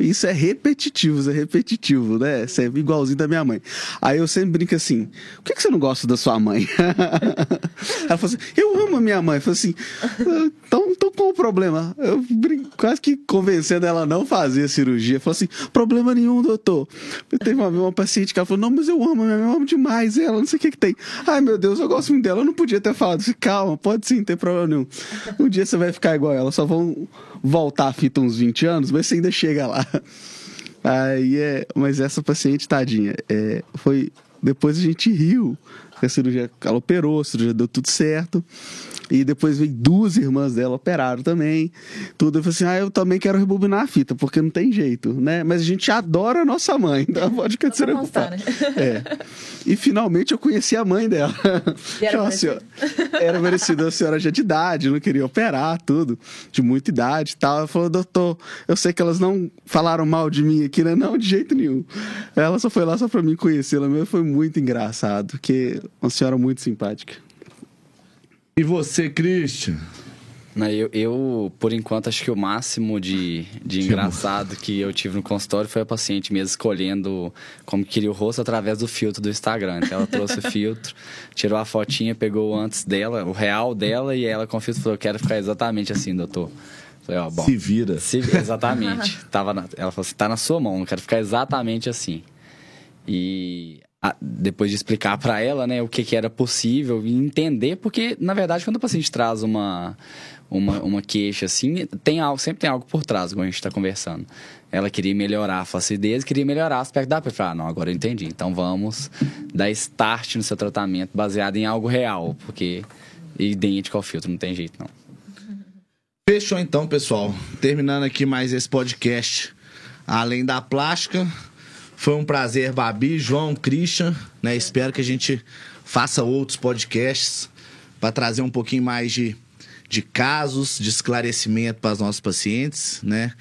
Speaker 4: Isso é repetitivo, isso é repetitivo, né? Isso é igualzinho da minha mãe. Aí eu sempre brinco assim: por que, que você não gosta da sua mãe? Ela falou assim: eu amo a minha mãe. Eu falei assim: então, então qual o problema? Eu brinco, quase que convencendo ela a não fazer a cirurgia. Falou assim: problema nenhum, doutor. Eu teve uma, uma paciente que ela falou: não, mas eu amo eu amo demais ela, não sei o que que tem. Ai meu Deus, eu gosto muito dela. Eu não podia ter falado calma, pode sim, não tem problema nenhum. Um dia você vai ficar igual ela, só vão voltar a fita uns 20 anos, mas você ainda chega lá. Aí é. Mas essa paciente, tadinha, é, foi. Depois a gente riu. A cirurgia, ela operou, a cirurgia deu tudo certo. E depois veio duas irmãs dela operaram também. Tudo. Eu falei assim: ah, eu também quero rebobinar a fita, porque não tem jeito, né? Mas a gente adora a nossa mãe, então pode
Speaker 2: pra
Speaker 4: despreocupada.
Speaker 2: constar, né?
Speaker 4: É. E finalmente eu conheci a mãe dela.
Speaker 2: E era
Speaker 4: Uma
Speaker 2: parecido?
Speaker 4: senhora- era merecida uma senhora já de idade, não queria operar, tudo, de muita idade e tal. Ela falou, doutor, eu sei que elas não falaram mal de mim aqui, né? Não, de jeito nenhum. Ela só foi lá só pra mim conhecê-la mesmo, foi muito engraçado, porque uma senhora muito simpática.
Speaker 1: E você, Christian?
Speaker 3: Não, eu, eu, por enquanto, acho que o máximo de, de engraçado que eu tive no consultório foi a paciente mesmo escolhendo como queria o rosto através do filtro do Instagram. Então, ela trouxe o filtro, tirou a fotinha, pegou o antes dela, o real dela, e ela com o filtro falou: Eu quero ficar exatamente assim, doutor. Falei: Ó, bom.
Speaker 1: Se vira.
Speaker 3: Se- exatamente. Tava na- ela falou assim: tá na sua mão, eu quero ficar exatamente assim. E depois de explicar para ela, né, o que, que era possível e entender, porque na verdade quando o paciente traz uma uma, uma queixa assim, tem algo, sempre tem algo por trás, como a gente está conversando. Ela queria melhorar a flacidez, queria melhorar o aspecto da pele. Ah, não, agora eu entendi. Então vamos dar start no seu tratamento baseado em algo real, porque é idêntico ao filtro, não tem jeito não.
Speaker 1: Fechou então, pessoal. Terminando aqui mais esse podcast. Além da plástica, foi um prazer, Babi, João, Christian. Né? Espero que a gente faça outros podcasts para trazer um pouquinho mais de, de casos, de esclarecimento para os nossos pacientes, né?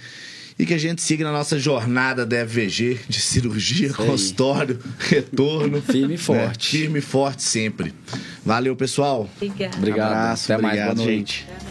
Speaker 1: E que a gente siga na nossa jornada da FVG de cirurgia,
Speaker 3: aí.
Speaker 1: consultório, retorno.
Speaker 3: Firme e
Speaker 1: né?
Speaker 3: forte.
Speaker 1: Firme e forte sempre. Valeu, pessoal.
Speaker 2: Obrigada.
Speaker 3: Obrigado.
Speaker 4: Abraço,
Speaker 3: Até mais.
Speaker 4: obrigado,
Speaker 3: Boa noite.
Speaker 4: gente.